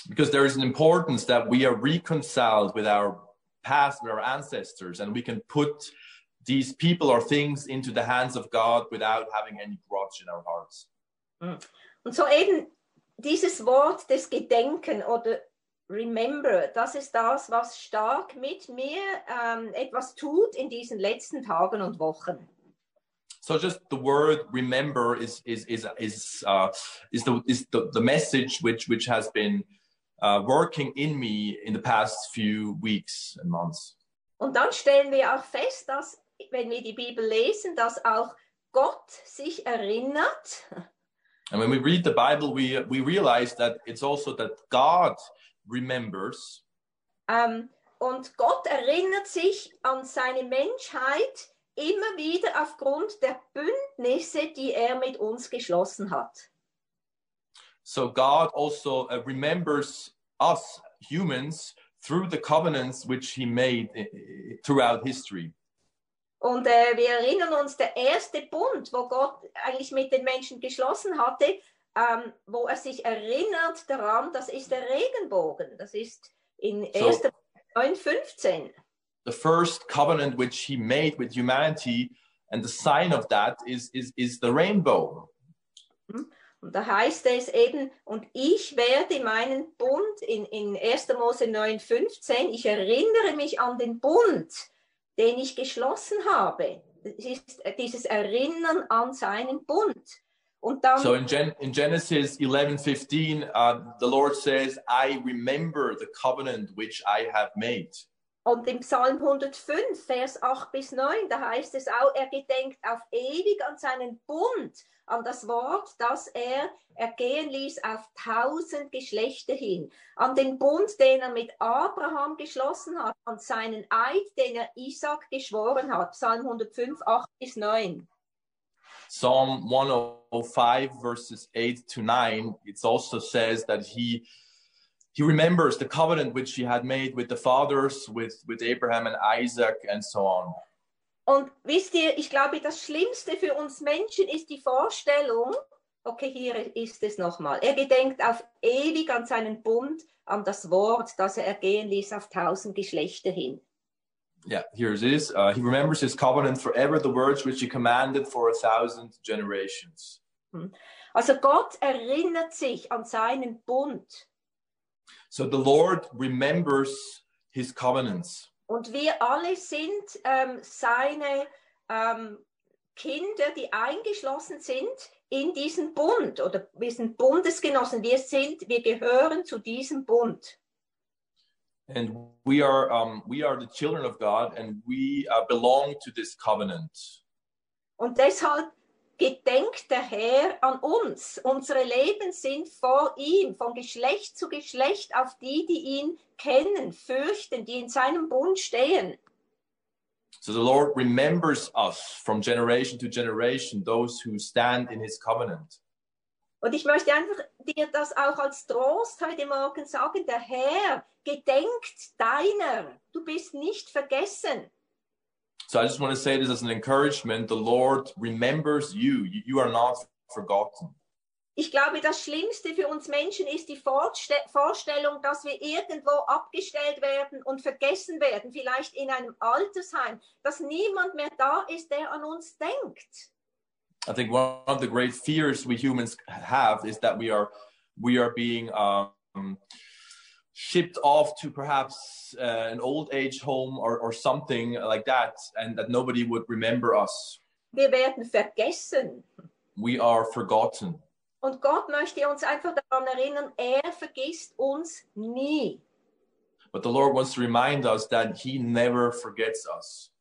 Because there is an importance that we are reconciled with our past, with our ancestors, and we can put these people or things into the hands of God without having any grudge in our hearts. Und so eben dieses Wort des Gedenken oder Remember, das ist das, was stark mit mir ähm, etwas tut in diesen letzten Tagen und Wochen. So just the word remember is is is is uh, is the is the, the message which which has been uh, working in me in the past few weeks and months. Und dann stellen wir auch fest, dass, wenn wir die Bibel lesen, dass auch Gott sich erinnert, And when we read the Bible, we we realize that it's also that God remembers ähm, und Gott erinnert sich an seine Menschheit immer wieder aufgrund der Bündnisse, die er mit uns geschlossen hat. So God also uh, remembers us humans through the covenants which He made i- throughout history. Und äh, wir erinnern uns, der erste Bund, wo Gott eigentlich mit den Menschen geschlossen hatte, ähm, wo er sich erinnert daran, das ist der Regenbogen. Das ist in So- 1. 9,15. The first covenant which He made with humanity, and the sign of that is is is the rainbow. Und da heißt es eben, und ich werde meinen Bund in, in 1. Mose 9,15, ich erinnere mich an den Bund, den ich geschlossen habe. Das ist dieses Erinnern an seinen Bund. Und dann, So in Gen in Genesis eleven fifteen, uh, the Lord says, "I remember the covenant which I have made." Und im Psalm 105, Vers 8 bis 9, da heißt es auch, er gedenkt auf ewig an seinen Bund, an das Wort, das er ergehen ließ auf tausend Geschlechter hin, an den Bund, den er mit Abraham geschlossen hat, an seinen Eid, den er Isaac geschworen hat. Psalm 105, 8 bis 9. Psalm 105 verses 8 to 9, it also says that he he remembers the covenant which he had made with the fathers, with, with Abraham and Isaac, and so on. Und wisst ihr, ich glaube, das Schlimmste für uns Menschen ist die Vorstellung, okay, hier ist es nochmal, er gedenkt auf ewig an seinen Bund, an das Wort, das er ergehen ließ auf tausend Geschlechter hin. Yeah, here it is. Uh, he remembers his covenant forever, the words which he commanded for a thousand generations. Also Gott erinnert sich an seinen Bund. So the Lord remembers his covenants. Und wir alle sind ähm, seine ähm, Kinder, die eingeschlossen sind in diesen Bund. Oder wir sind Bundesgenossen. Wir sind, wir gehören zu diesem Bund. And we are, um, we are the children of God and we uh, belong to this covenant. Und deshalb gedenkt der Herr an uns. Unsere Leben sind vor ihm, von Geschlecht zu Geschlecht, auf die, die ihn kennen, fürchten, die in seinem Bund stehen. So the Lord remembers us from generation to generation, those who stand in his covenant. Und ich möchte einfach dir das auch als Trost heute Morgen sagen. Der Herr gedenkt deiner. Du bist nicht vergessen. So I just want to say this as an encouragement. The Lord remembers you. You, are not forgotten. Ich glaube, das Schlimmste für uns Menschen ist die Vorste- Vorstellung, dass wir irgendwo abgestellt werden und vergessen werden, vielleicht in einem Altersheim, dass niemand mehr da ist, der an uns denkt. I think one of the great fears we humans have is that we are we are being um, shipped off to perhaps uh, an old age home or, or something like that, and that nobody would remember us. Wir werden vergessen. We are forgotten. Und Gott möchte uns einfach daran erinnern, er vergisst uns nie. But the Lord wants to remind us that He never forgets us.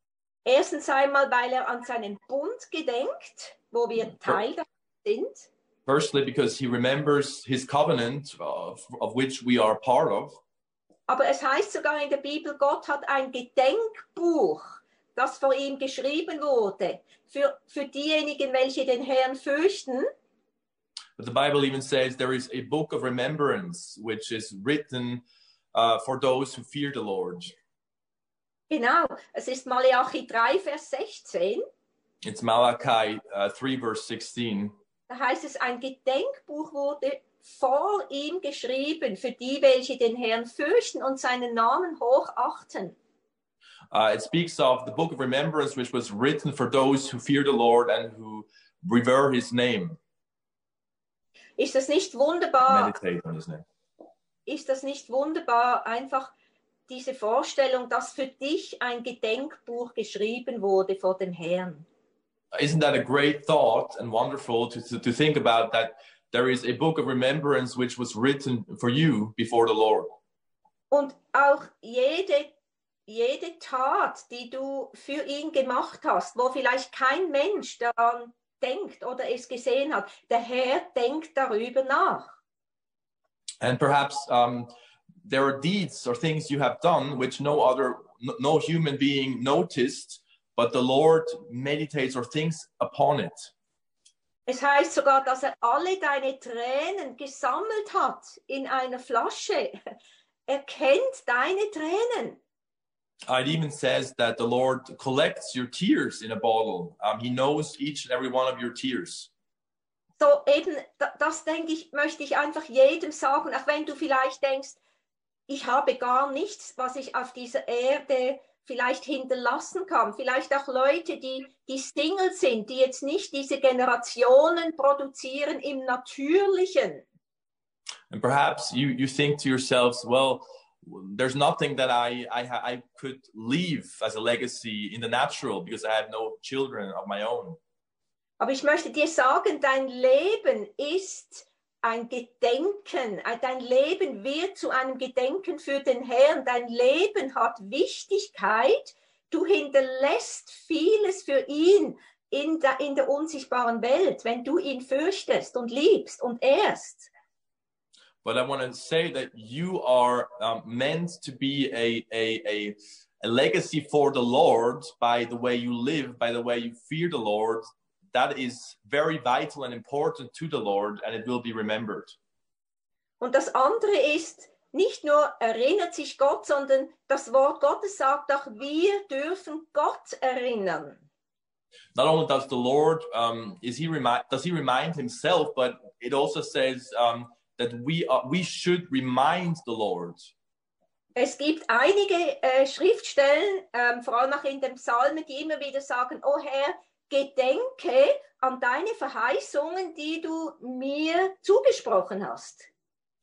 Erstens einmal, weil er an seinen Bund gedenkt, wo wir Teil davon sind. Firstly, because He remembers His covenant, of, of which we are part of. Aber es heißt sogar in der Bibel, Gott hat ein Gedenkbuch, das vor ihm geschrieben wurde, für, für diejenigen, welche den Herrn fürchten. But the Bible even says there is a book of remembrance which is written uh, for those who fear the Lord. Genau, es ist Malachi 3, Vers 16. It's Malachi uh, 3, verse 16. Da heißt es, ein Gedenkbuch wurde vor ihm geschrieben, für die, welche den Herrn fürchten und seinen Namen hochachten. Uh, it speaks of the book of remembrance which was written for those who fear the Lord and who revere his name, Ist das nicht wunderbar? meditate on his name. Ist das nicht wunderbar, einfach diese Vorstellung, dass für dich ein Gedenkbuch geschrieben wurde vor dem Herrn? Isn't that a great thought and wonderful to, to, to think about that there is a book of remembrance which was written for you before the Lord? Und auch jede, jede Tat, die du für ihn gemacht hast, wo vielleicht kein Mensch daran denkt oder es gesehen hat, der Herr denkt darüber nach. And perhaps um, there are deeds or things you have done which no other, no, no human being noticed, but the Lord meditates or thinks upon it. Es heißt sogar, dass er alle deine Tränen gesammelt hat in einer Flasche. Er kennt deine Tränen. It even says that the Lord collects your tears in a bottle. Um, he knows each and every one of your tears. So eben, da- das denke ich, möchte ich einfach jedem sagen, auch wenn du vielleicht denkst, ich habe gar nichts, was ich auf dieser Erde vielleicht hinterlassen kann. Vielleicht auch Leute, die, die Single sind, die jetzt nicht diese Generationen produzieren im Natürlichen. And perhaps you, you think to yourselves, well, there's nothing that I, I, I could leave as a legacy in the natural because I have no children of my own. Aber ich möchte dir sagen, dein Leben ist ein Gedenken. Äh, Dein Leben wird zu einem Gedenken für den Herrn. Dein Leben hat Wichtigkeit. Du hinterlässt vieles für ihn in der, in der unsichtbaren Welt, wenn du ihn fürchtest und liebst und ehrst. But I want to say that you are um, meant to be a, a, a, a legacy for the Lord by the way you live, by the way you fear the Lord. That is very vital and important to the Lord, and it will be remembered. Und das andere ist, nicht nur erinnert sich Gott, sondern das Wort Gottes sagt auch, wir dürfen Gott erinnern. Not only does the Lord um, is he remind does he remind himself, but it also says um, that we are, we should remind the Lord. Es gibt einige äh, Schriftstellen, ähm, vor allem auch in den Psalmen, die immer wieder sagen, oh Herr, gedenke an deine Verheißungen, die du mir zugesprochen hast.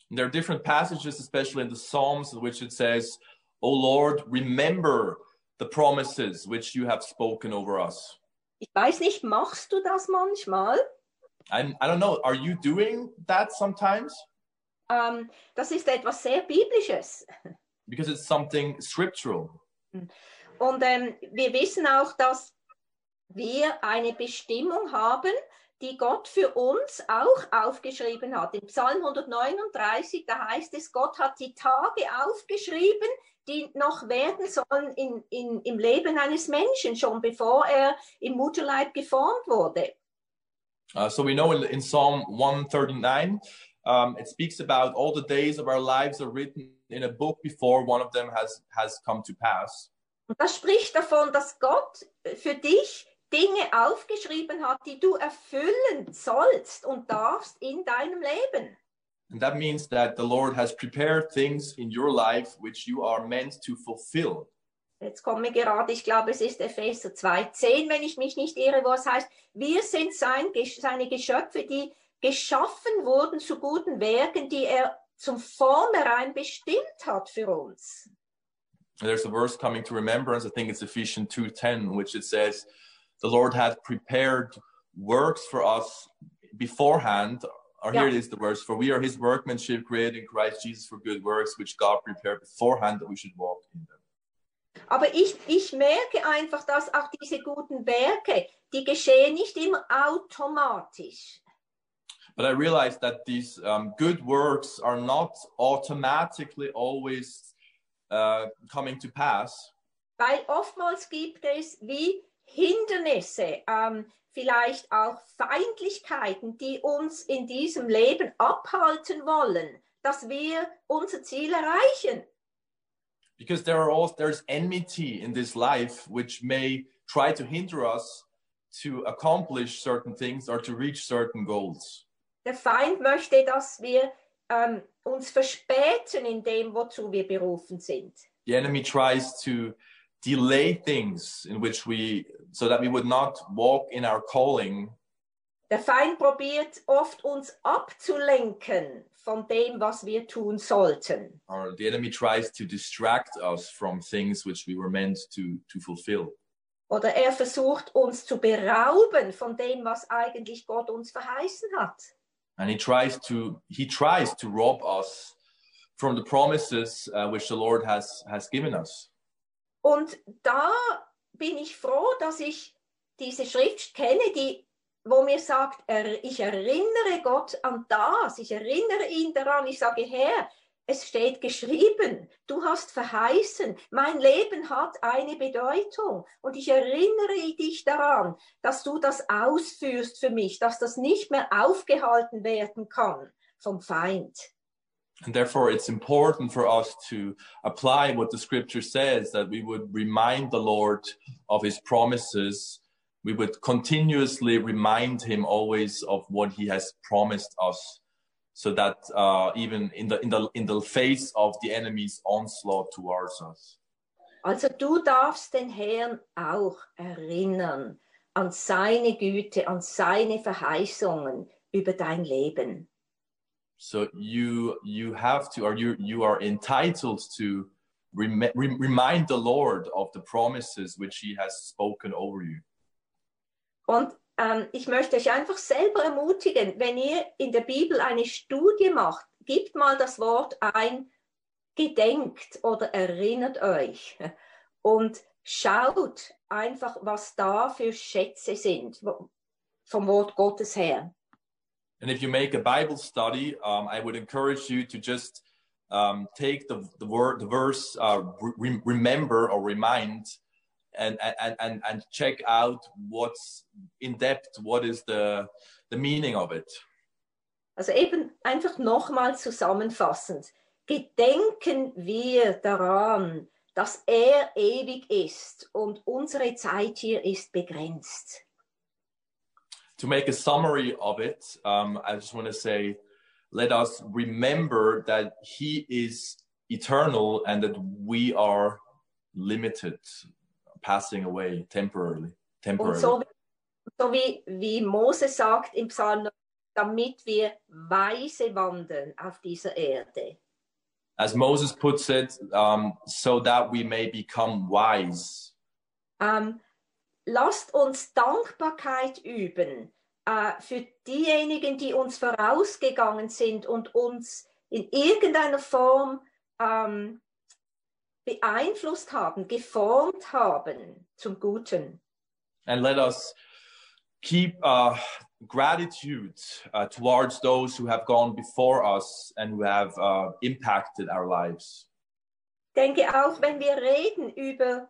And there are different passages, especially in the Psalms, in which it says, "O Lord, remember the promises which you have spoken over us." Ich weiß nicht, machst du das manchmal? And I don't know, are you doing that sometimes? Ähm, das ist etwas sehr Biblisches. Because it's something scriptural. Und ähm, wir wissen auch, dass wir eine Bestimmung haben, die Gott für uns auch aufgeschrieben hat. In Psalm 139, da heißt es, Gott hat die Tage aufgeschrieben, die noch werden sollen in, in, im Leben eines Menschen, schon bevor er im Mutterleib geformt wurde. Uh, so we know in, in Psalm 139, um, it speaks about all the days of our lives are written in a book before one of them has, has come to pass. Und das spricht davon, dass Gott für dich Dinge aufgeschrieben hat, die du erfüllen sollst und darfst in deinem Leben. And that means that the Lord has prepared things in your life which you are meant to fulfill. Jetzt komme gerade, ich glaube, es ist Epheser 2,10, wenn ich mich nicht irre, wo es heißt, wir sind sein, seine Geschöpfe, die geschaffen wurden zu guten Werken, die er zum Vornherein bestimmt hat für uns. There's a verse coming to remembrance, I think it's Ephesians 2.10, which it says, the Lord hath prepared works for us beforehand. Or here Yeah. it is, the verse, for we are his workmanship created in Christ Jesus for good works, which God prepared beforehand that we should walk in them. Aber ich, ich merke einfach, dass auch diese guten Werke, die geschehen nicht immer automatisch. But I realized that these um, good works are not automatically always uh, coming to pass. Weil oftmals gibt es wie Hindernisse, ähm, vielleicht auch Feindlichkeiten, die uns in diesem Leben abhalten wollen, dass wir unser Ziel erreichen. Because there are also there's enmity in this life which may try to hinder us to accomplish certain things or to reach certain goals. Der Feind möchte, dass wir ähm, uns verspäten in dem, wozu wir berufen sind. The enemy tries to delay things in which we so that we would not walk in our calling Der Feind probiert oft uns abzulenken von dem, was wir tun sollten. or the enemy tries to distract us from things which we were meant to to fulfill. Oder er versucht uns zu berauben von dem, was eigentlich Gott uns verheißen hat. and he tries to he tries to rob us from the promises uh, which the lord has has given us Und da bin ich froh, dass ich diese Schrift kenne, die, wo mir sagt, er, ich erinnere Gott an das, ich erinnere ihn daran, ich sage, Herr, es steht geschrieben, du hast verheißen, mein Leben hat eine Bedeutung und ich erinnere dich daran, dass du das ausführst für mich, dass das nicht mehr aufgehalten werden kann vom Feind. And therefore it's important for us to apply what the scripture says that we would remind the lord of his promises we would continuously remind him always of what he has promised us so that uh, even in the in the in the face of the enemy's onslaught towards us Also du darfst den Herrn auch erinnern an seine Güte, an seine Verheißungen über dein Leben. So you you have to, or you you are entitled to rem- rem- remind the Lord of the promises which He has spoken over you. Und ähm, ich möchte euch einfach selber ermutigen, wenn ihr in der Bibel eine Studie macht, gebt mal das Wort ein, gedenkt oder erinnert euch und schaut einfach, was da für Schätze sind vom Wort Gottes her. And if you make a Bible study, um, I would encourage you to just um, take the the word the verse uh, re- remember or remind, and and and and check out what's in depth. What is the the meaning of it? Also eben einfach nochmal zusammenfassend. gedenken wir daran, dass er ewig ist und unsere Zeit hier ist begrenzt. To make a summary of it, um, I just want to say, let us remember that He is eternal and that we are limited, passing away temporarily. Und temporarily. so, so wie, wie Mose sagt im Psalm, damit wir weise wandeln auf dieser Erde. As Moses puts it, um, so that we may become wise. Ähm, lasst uns Dankbarkeit üben äh, für diejenigen, die uns vorausgegangen sind und uns in irgendeiner Form ähm, beeinflusst haben, geformt haben zum Guten. And let us keep uh, gratitude uh, towards those who have gone before us and who have uh, impacted our lives. denke auch, wenn wir reden über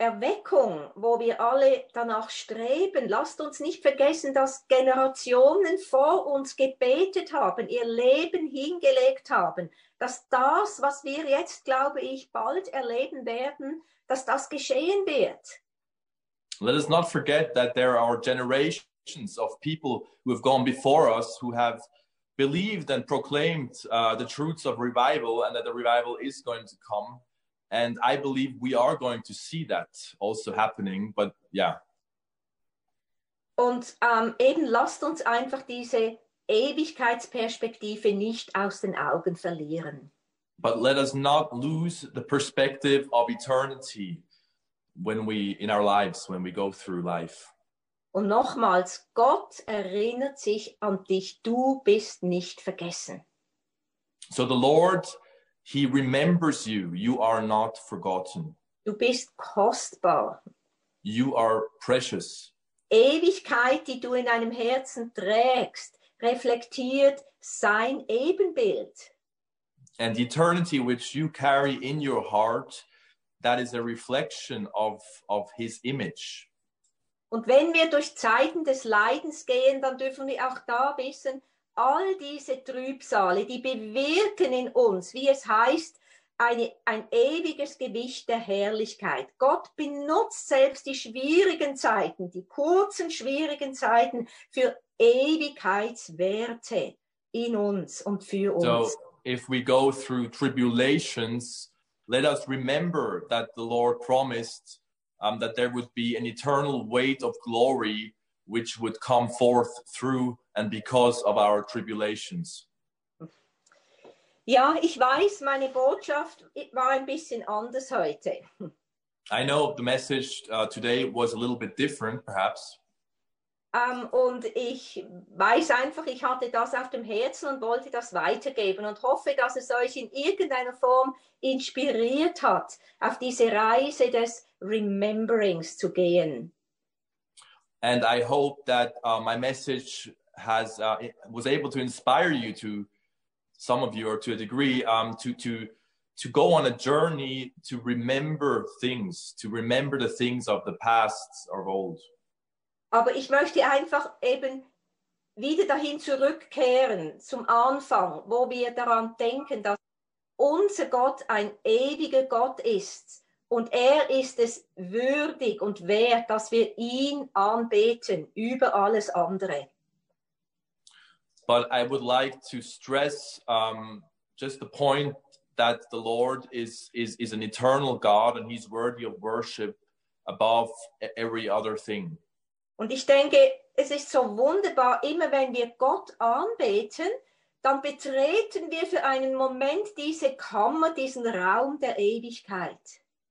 Erweckung, wo wir alle danach streben, lasst uns nicht vergessen, dass Generationen vor uns gebetet haben, ihr Leben hingelegt haben, dass das, was wir jetzt, glaube ich, bald erleben werden, dass das geschehen wird. Let us not forget that there are generations of people who have gone before us who have believed and proclaimed uh, the truths of revival and that the revival is going to come. And I believe we are going to see that also happening. But yeah, Und ähm, eben lasst uns einfach diese Ewigkeitsperspektive nicht aus den Augen verlieren. but let us not lose the perspective of eternity when we in our lives when we go through life. Und nochmals, Gott erinnert sich an dich, du bist nicht vergessen. So the Lord, He remembers you. You are not forgotten. Du bist kostbar. You are precious. Ewigkeit, die du in deinem Herzen trägst, reflektiert sein Ebenbild. And the eternity which you carry in your heart, that is a reflection of, of His image. Und wenn wir durch Zeiten des Leidens gehen, dann dürfen wir auch da wissen, all diese Trübsale, die bewirken in uns, wie es heißt, eine, ein ewiges Gewicht der Herrlichkeit. Gott benutzt selbst die schwierigen Zeiten, die kurzen, schwierigen Zeiten für Ewigkeitswerte in uns und für uns. So if we go through tribulations, let us remember that the Lord promised um, that there would be an eternal weight of glory which would come forth through and because of our tribulations. Ja, ich weiß, meine Botschaft war ein bisschen anders heute. I know the message uh, today was a little bit different, perhaps, Ähm, und ich weiß einfach, ich hatte das auf dem Herzen und wollte das weitergeben und hoffe, dass es euch in irgendeiner Form inspiriert hat, auf diese Reise des Rememberings zu gehen. and I hope that uh, my message has uh, was able to inspire you to some of you or to a degree um, to to to go on a journey to remember things, to remember the things of the past of old. Aber ich möchte einfach eben wieder dahin zurückkehren zum Anfang, wo wir daran denken, dass unser Gott ein ewiger Gott ist und er ist es würdig und wert, dass wir ihn anbeten über alles andere. But I would like to stress um, just the point that the Lord is is is an eternal God and He's worthy of worship above every other thing. Und ich denke, es ist so wunderbar, immer wenn wir Gott anbeten, dann betreten wir für einen Moment diese Kammer, diesen Raum der Ewigkeit.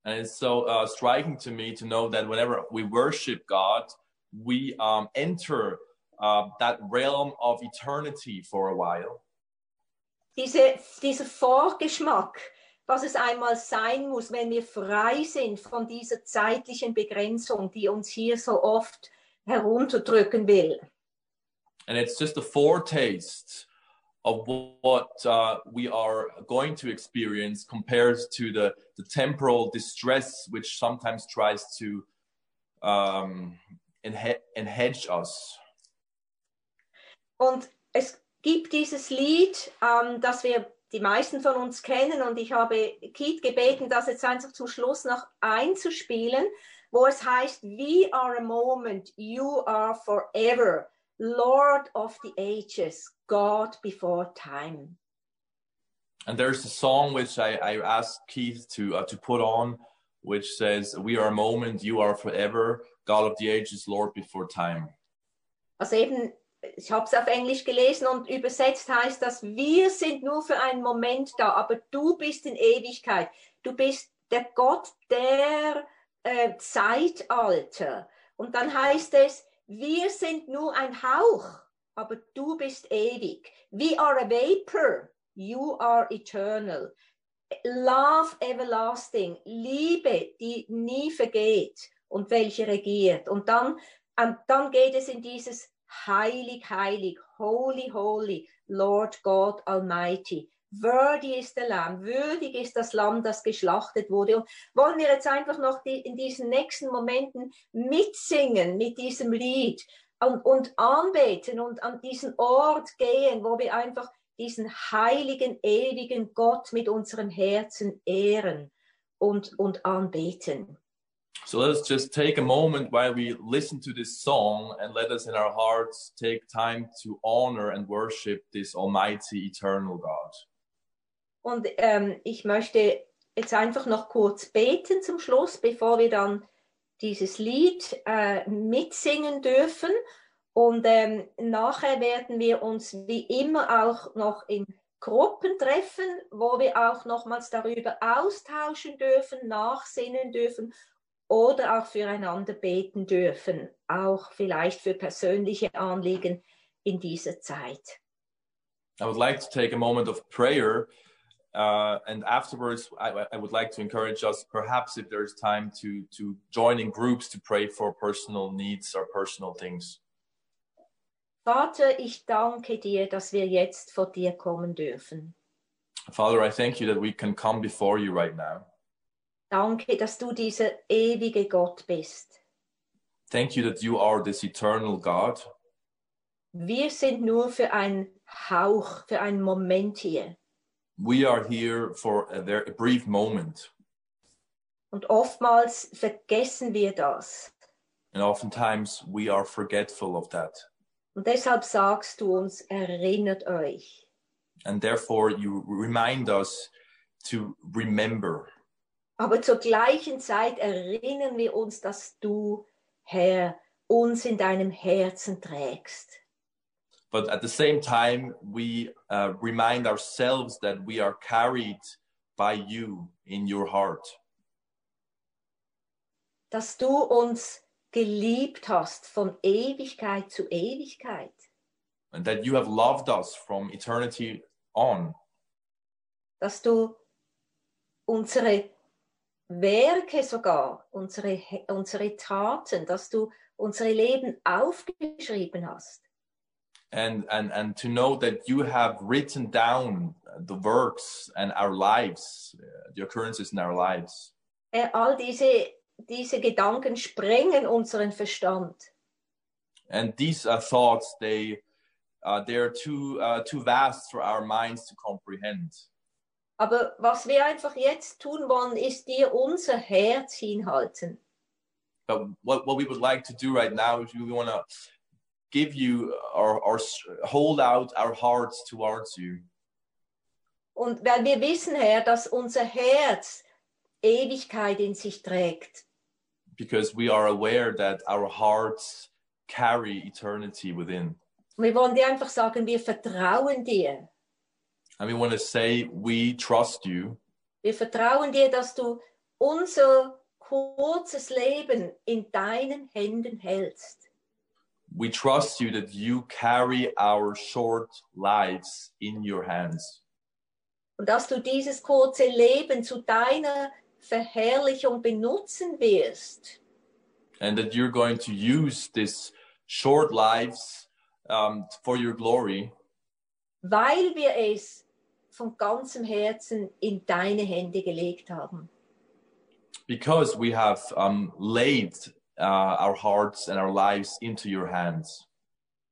And it's so uh, striking to me to know that whenever we worship God, we um, enter uh, that realm of eternity for a while. Diese, dieser Vorgeschmack, was es einmal sein muss, wenn wir frei sind von dieser zeitlichen Begrenzung, die uns hier so oft herunterdrücken will. And it's just a foretaste of what uh, we are going to experience compared to the, the temporal distress which sometimes tries to um, enhe- enhedge us. Und es gibt dieses Lied, ähm, das wir die meisten von uns kennen und ich habe Keith gebeten, das jetzt einfach zum Schluss noch einzuspielen, wo es heißt, We are a moment, you are forever, Lord of the ages, God before time. And there's a song which I, I asked Keith to uh, to put on, which says, "We are a moment, you are forever, God of the ages, Lord before time." Also eben, ich habe es auf Englisch gelesen und übersetzt heißt das, wir sind nur für einen Moment da, aber du bist in Ewigkeit. Du bist der Gott der äh, Zeitalter. Und dann heißt es, wir sind nur ein Hauch, aber du bist ewig. We are a vapor, you are eternal. Love everlasting, Liebe, die nie vergeht und welche regiert. Und dann, und dann geht es in dieses heilig, heilig, holy, holy, Lord God Almighty. Würdig ist der Lamm, würdig ist das Lamm, das geschlachtet wurde. Und wollen wir jetzt einfach noch die, in diesen nächsten Momenten mitsingen mit diesem Lied und, und anbeten und an diesen Ort gehen, wo wir einfach diesen heiligen, ewigen Gott mit unserem Herzen ehren und, und anbeten. So let's just take a moment while we listen to this song and let us in our hearts take time to honor and worship this almighty, eternal God. Und ähm, ich möchte jetzt einfach noch kurz beten zum Schluss, bevor wir dann dieses Lied äh, mitsingen dürfen. Und ähm, nachher werden wir uns wie immer auch noch in Gruppen treffen, wo wir auch nochmals darüber austauschen dürfen, nachsinnen dürfen oder auch füreinander beten dürfen, auch vielleicht für persönliche Anliegen in dieser Zeit. I would like to take a moment of prayer. Uh, and afterwards, I, I, would like to encourage us, perhaps if there's time, to to join in groups to pray for personal needs or personal things. Vater, ich danke dir, dass wir jetzt vor dir kommen dürfen. Father, I thank you that we can come before you right now. Danke, dass du dieser ewige Gott bist. Thank you that you are this eternal God. Wir sind nur für einen Hauch, für einen Moment hier. We are here for a, very, a brief moment. Und oftmals vergessen wir das. And oftentimes we are forgetful of that. Und deshalb sagst du uns, erinnert euch. And therefore you remind us to remember. Aber zur gleichen Zeit erinnern wir uns, dass du, Herr, uns in deinem Herzen trägst. But at the same time, we uh, remind ourselves that we are carried by you in your heart. Dass du uns geliebt hast von Ewigkeit zu Ewigkeit. And that you have loved us from eternity on. Dass du unsere Werke sogar, unsere, unsere Taten, dass du unsere Leben aufgeschrieben hast. And, and, and to know that you have written down the works and our lives, uh, the occurrences in our lives. Äh, all diese, diese Gedanken sprengen unseren Verstand. And these uh, thoughts, they, uh, they're too, uh, too vast for our minds to comprehend. Aber was wir einfach jetzt tun wollen, ist dir unser Herz hinhalten. But what, what we would like to do right now is we want to give you or, or hold out our hearts towards you. Und weil wir wissen, Herr, dass unser Herz Ewigkeit in sich trägt. Because we are aware that our hearts carry eternity within. Wir wollen dir einfach sagen, wir vertrauen dir. And we want to say, we trust you. Wir vertrauen dir, dass du unser kurzes Leben in deinen Händen hältst. We trust you that you carry our short lives in your hands. Und dass du dieses kurze Leben zu deiner Verherrlichung benutzen wirst. And that you're going to use this short lives um, for your glory. Weil wir es von ganzem Herzen in deine Hände gelegt haben. Because we have um, laid uh, our hearts and our lives into your hands.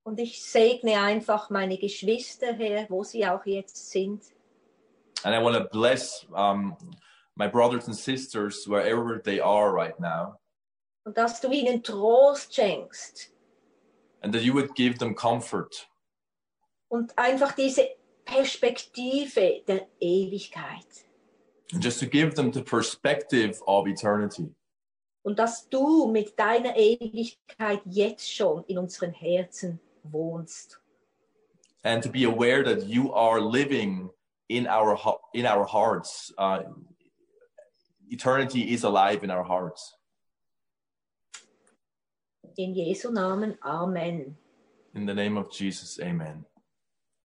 Und ich segne einfach meine Geschwister, Herr, wo sie auch jetzt sind. And I want to bless um, my brothers and sisters wherever they are right now, Und dass du ihnen Trost schenkst and that you would give them comfort und einfach diese Perspektive der Ewigkeit. and just to give them the perspective of eternity. Und dass du mit deiner Ewigkeit jetzt schon in unseren Herzen wohnst. and to be aware that you are living in our in our hearts. Uh, eternity is alive in our hearts. In Jesu Namen. Amen. In the name of Jesus, Amen.